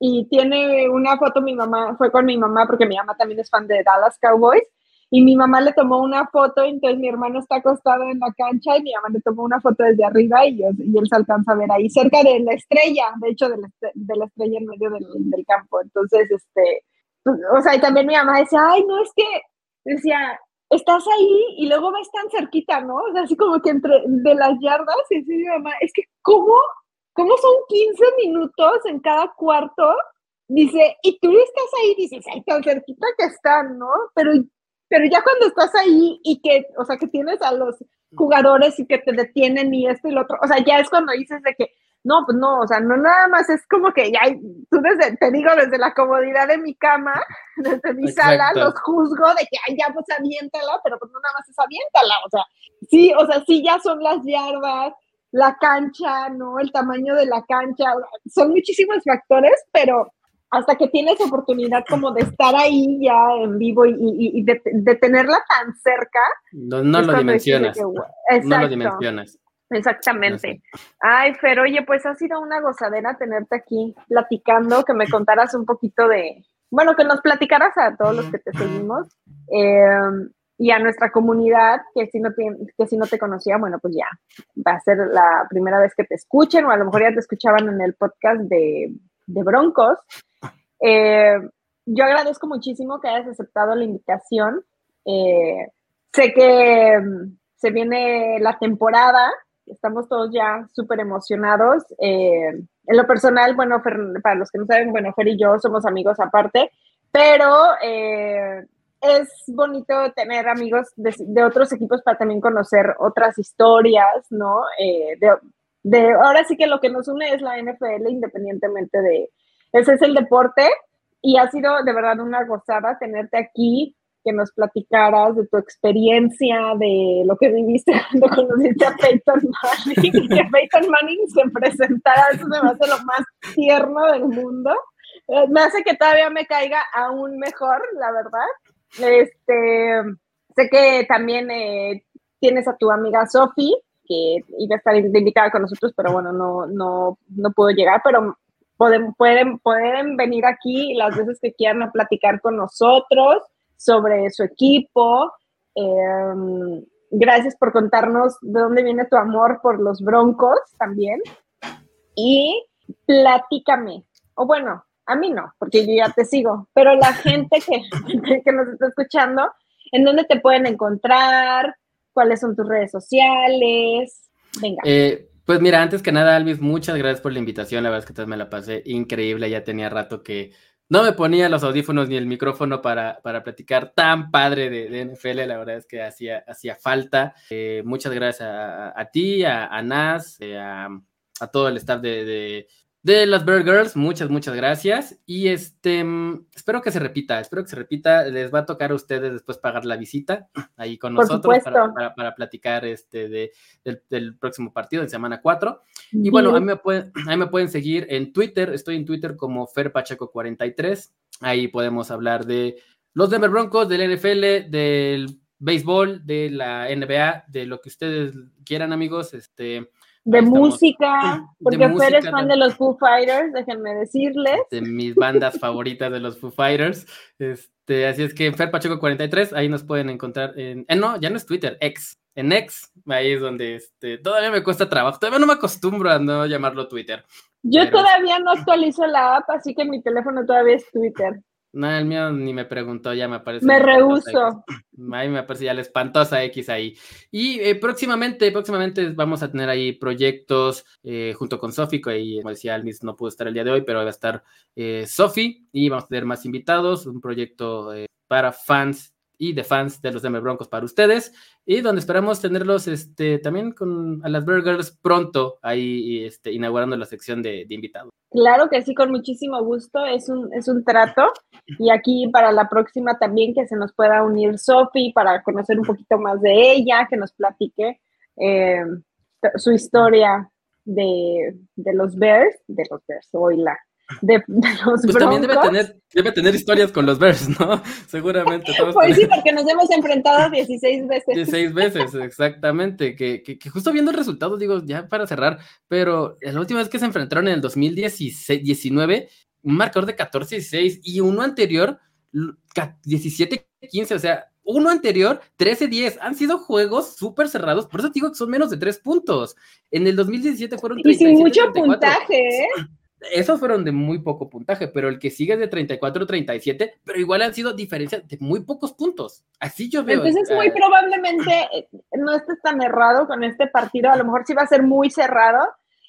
Y tiene una foto, mi mamá, fue con mi mamá, porque mi mamá también es fan de Dallas Cowboys y mi mamá le tomó una foto, entonces mi hermano está acostado en la cancha y mi mamá le tomó una foto desde arriba y, y él se alcanza a ver ahí, cerca de la estrella, de hecho, de la, de la estrella en medio del, del, campo. Entonces, este, pues, o sea, y también mi mamá decía, ay, no, es que, decía, estás ahí y luego ves tan cerquita, ¿no? O sea, así como que entre de las yardas, y así mi mamá, es que, ¿cómo? ¿Cómo son 15 minutos en cada cuarto? Dice, y tú estás ahí, dices, ay, tan cerquita que están, ¿no? Pero pero ya cuando estás ahí y que, o sea, que tienes a los jugadores y que te detienen y esto y lo otro, o sea, ya es cuando dices de que, no, pues no, o sea, no nada más es como que ya, tú desde, te digo, desde la comodidad de mi cama, desde mi sala, los juzgo de que, ay, ya, pues aviéntala, pero pues no nada más es aviéntala, o sea, sí, o sea, sí ya son las yardas, la cancha, ¿no? El tamaño de la cancha, son muchísimos factores, pero hasta que tienes oportunidad como de estar ahí ya en vivo y, de, tenerla tan cerca. No, lo dimensionas. no lo dimensionas. Exactamente. Ay, Fer, oye, pues ha sido una gozadera tenerte aquí platicando, que me contaras un poquito de, bueno, que nos platicaras a todos los que te seguimos em, y a nuestra comunidad, que si, no te, que si no te conocía, bueno, pues ya va a ser la primera vez que te escuchen o a lo mejor ya te escuchaban en el podcast de, de Broncos. Eh, yo agradezco muchísimo que hayas aceptado la invitación. Eh, sé que mm, se viene la temporada, estamos todos ya súper emocionados. Eh, en lo personal, bueno, para los que no saben, bueno, Fer y yo somos amigos aparte, pero es bonito tener amigos de, otros equipos para también conocer otras historias, ¿no? de, de, ahora sí que lo que nos une es la NFL, independientemente de, ese es el deporte y ha sido de verdad una gozada tenerte aquí, que nos platicaras de tu experiencia, de lo que viviste cuando conociste a Peyton Manning, que Peyton Manning se presentara, eso me hace lo más tierno del mundo. Eh, me hace que todavía me caiga aún mejor, la verdad. Este, sé que también eh, tienes a tu amiga Sophie, que iba a estar invitada con nosotros, pero bueno, no, no, no pudo llegar, pero pueden, pueden, pueden venir aquí las veces que quieran a platicar con nosotros sobre su equipo. Em, gracias por contarnos de dónde viene tu amor por los broncos también. Y platícame, o bueno, a mí no, porque yo ya te sigo, pero la gente que, que nos está escuchando, ¿en dónde te pueden encontrar? ¿Cuáles son tus redes sociales? Venga. Eh, pues mira, antes que nada, Alvis, muchas gracias por la invitación. La verdad es que me la pasé increíble. Ya tenía rato que no me ponía los audífonos ni el micrófono para, para platicar tan padre de, NFL. La verdad es que hacía, hacía falta. Eh, muchas gracias a, ti, a, a Nas, eh, a, todo el staff de, de las Bird Girls. Muchas, muchas gracias. Y este, mm, espero que se repita, espero que se repita. Les va a tocar a ustedes después pagar la visita ahí con nosotros para, para, platicar este de, del, próximo partido de semana 4. Y bueno, a mí, me pueden, a mí me pueden seguir en Twitter. Estoy en Twitter como FerPacheco43. Ahí podemos hablar de los Denver Broncos, del NFL, del béisbol, de la NBA, de lo que ustedes quieran, amigos. Este, de música, porque Fer es fan de los Foo Fighters, déjenme decirles. De mis bandas favoritas de los Foo Fighters. Este, así es que en Fer Pacheco 43, ahí nos pueden encontrar en, eh, no, ya no es Twitter, X. En X, ahí es donde este, todavía me cuesta trabajo, todavía no me acostumbro a no llamarlo Twitter. Yo todavía no actualizo la app, así que mi teléfono todavía es Twitter. No, el mío ni me preguntó, ya me aparece. Me rehuso. Ahí me aparece ya la espantosa X ahí. Y eh, próximamente, próximamente vamos a tener ahí proyectos eh, junto con Sofi, y como decía no pudo estar el día de hoy, pero va a estar eh, Sofi y vamos a tener más invitados, un proyecto para fans y de fans de los Denver Broncos para ustedes y donde esperamos tenerlos este, también con a las Burgers pronto ahí este, inaugurando la sección de, invitados. Claro que sí, con muchísimo gusto, es un, es un trato y aquí para la próxima también que se nos pueda unir Sofi para conocer un poquito más de ella, que nos platique eh, su historia de, de, los Bears, de los Bears, hoy de, de los Pues también debe tener, debe tener historias con los Bears, ¿no? Seguramente. Todos Pues sí, porque nos hemos enfrentado 16 veces. 16 veces, exactamente. Que, que, que justo viendo el resultado, digo, ya para cerrar, pero la última vez que se enfrentaron en el 2019, un marcador de 14-16 y uno anterior, 17-15, o sea, uno anterior, 13-10. Han sido juegos súper cerrados, por eso te digo que son menos de 3 puntos. En el 2017 fueron Y sin mucho 37-34. puntaje, ¿eh? Esos fueron de muy poco puntaje, pero el que sigue es de 34-37, pero igual han sido diferencias de muy pocos puntos. Así yo veo. Entonces, ah, muy probablemente eh, no estés tan errado con este partido. A lo mejor sí va a ser muy cerrado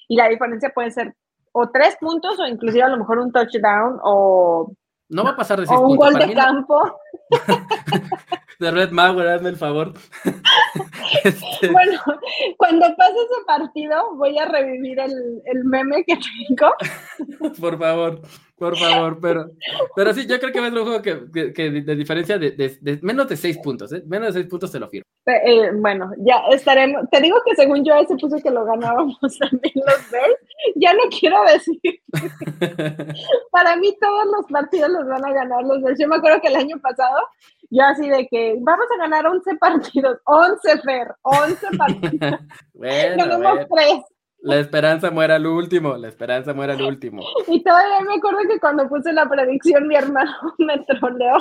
y la diferencia puede ser o tres puntos o inclusive a lo mejor un touchdown o, no va a pasar de 6 o un puntos. gol Para de no- campo. de Red Mauer, hazme el favor. Este, Bueno, cuando pase ese partido voy a revivir el, el meme que tengo. por favor, por favor, pero, pero sí, yo creo que va a ser un juego que, que- que de, diferencia de, de- de menos de 6 puntos, ¿eh? Menos de 6 puntos te lo firmo. Eh, bueno, ya estaremos. Te digo que según yo ese puso que lo ganábamos también los Bears. Ya no quiero decir. Para mí todos los partidos los van a ganar los Bears. Yo me acuerdo que el año pasado yo así de que vamos a ganar 11 partidos, 11 Fer, 11 partidos. bueno, Ganamos ver, 3. La esperanza muere al último, la esperanza muere al último. Y todavía me acuerdo que cuando puse la predicción mi hermano me troleó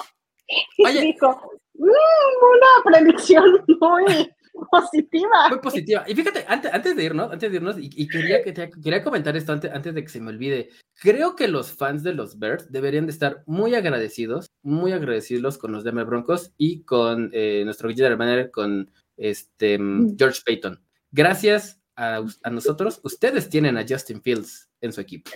y Oye. dijo, "Mm, una predicción muy positiva. Muy positiva. Y fíjate, antes, antes de irnos, antes de irnos, y, y quería, que te- quería comentar esto antes, antes de que se me olvide. Creo que los fans de los Bears deberían de estar muy agradecidos, muy agradecidos con los Denver Broncos y con eh, nuestro general manager, con este mm, George Payton. Gracias a, a nosotros, ustedes tienen a Justin Fields en su equipo.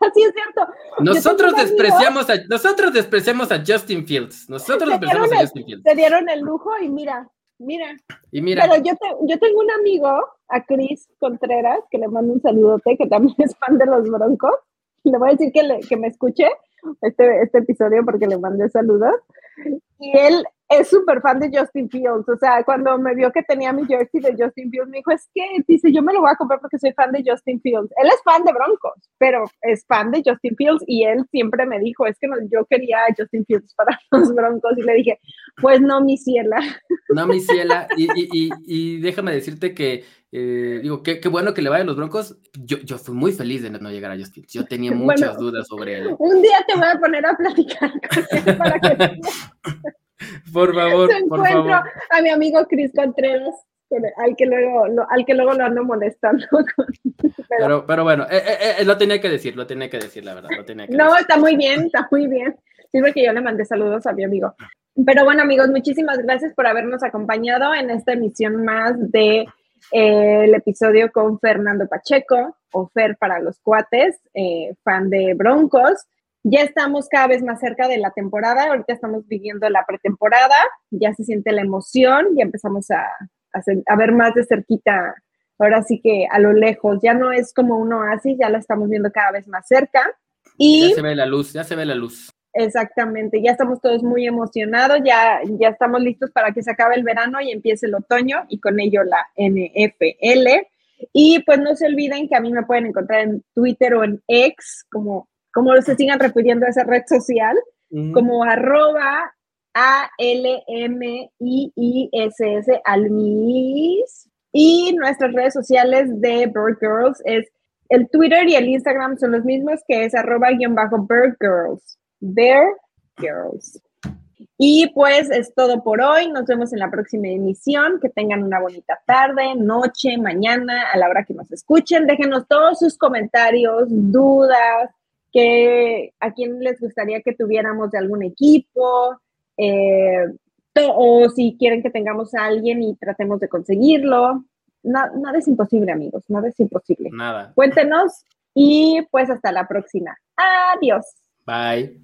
Así es cierto. Nosotros despreciamos a, nosotros despreciamos a Justin Fields. Nosotros despreciamos a Justin Fields. Te dieron el lujo y mira, mira. Y mira, Pero yo, te- yo tengo un amigo, a Chris Contreras, que le mando un saludote, que también es fan de los Broncos. Le voy a decir que, le- que me escuche este, este episodio porque le mandé saludos. Y él es súper fan de Justin Fields. O sea, cuando me vio que tenía mi jersey de Justin Fields, me dijo, es que, dice, yo me lo voy a comprar porque soy fan de Justin Fields. Él es fan de Broncos, pero es fan de Justin Fields y él siempre me dijo, es que no- yo quería a Justin Fields para los Broncos. Y le dije, pues no, mi ciela. No, mi ciela, y, y, y, y déjame decirte que, eh, digo, qué, qué bueno que le vaya a los Broncos. Yo, yo fui muy feliz de no llegar a Justin. Yo tenía Bueno. muchas dudas sobre él. Un día te voy a poner a platicar con él para que Por favor, se por encuentro favor. a mi amigo Cris Contreras, con- al que luego lo, al que luego lo ando molestando. pero- Pero, bueno, eh, eh, eh, lo tenía que decir, lo tenía que decir, la verdad, lo tenía que no, decir. está muy bien, está muy bien. Sirve que yo le mandé saludos a mi amigo. Pero bueno, amigos, muchísimas gracias por habernos acompañado en esta emisión más de eh, el episodio con Fernando Pacheco, o Fer para los cuates, eh, fan de Broncos. Ya estamos cada vez más cerca de la temporada, ahorita estamos viviendo la pretemporada, ya se siente la emoción, ya empezamos a, a a ver más de cerquita, ahora sí que a lo lejos, ya no es como un oasis, ya la estamos viendo cada vez más cerca. Y Ya se ve la luz, ya se ve la luz. Exactamente, ya estamos todos muy emocionados, ya, ya estamos listos para que se acabe el verano y empiece el otoño y con ello la NFL. Y pues no se olviden que a mí me pueden encontrar en Twitter o en X, como, como se sigan refiriendo a esa red social, como arroba A-L-M-I-I-S-S Almis. Y nuestras redes sociales de Bird Girls es el Twitter y el Instagram son los mismos, que es arroba guion bajo Bird Girls. Bear Girls. Y pues es todo por hoy. Nos vemos en la próxima emisión. Que tengan una bonita tarde, noche, mañana, a la hora que nos escuchen. Déjenos todos sus comentarios, dudas, que a quién les gustaría que tuviéramos de algún equipo, eh, o si quieren que tengamos a alguien y tratemos de conseguirlo. Na- nada es imposible, amigos, nada es imposible. Nada. Cuéntenos y pues hasta la próxima. Adiós. Bye.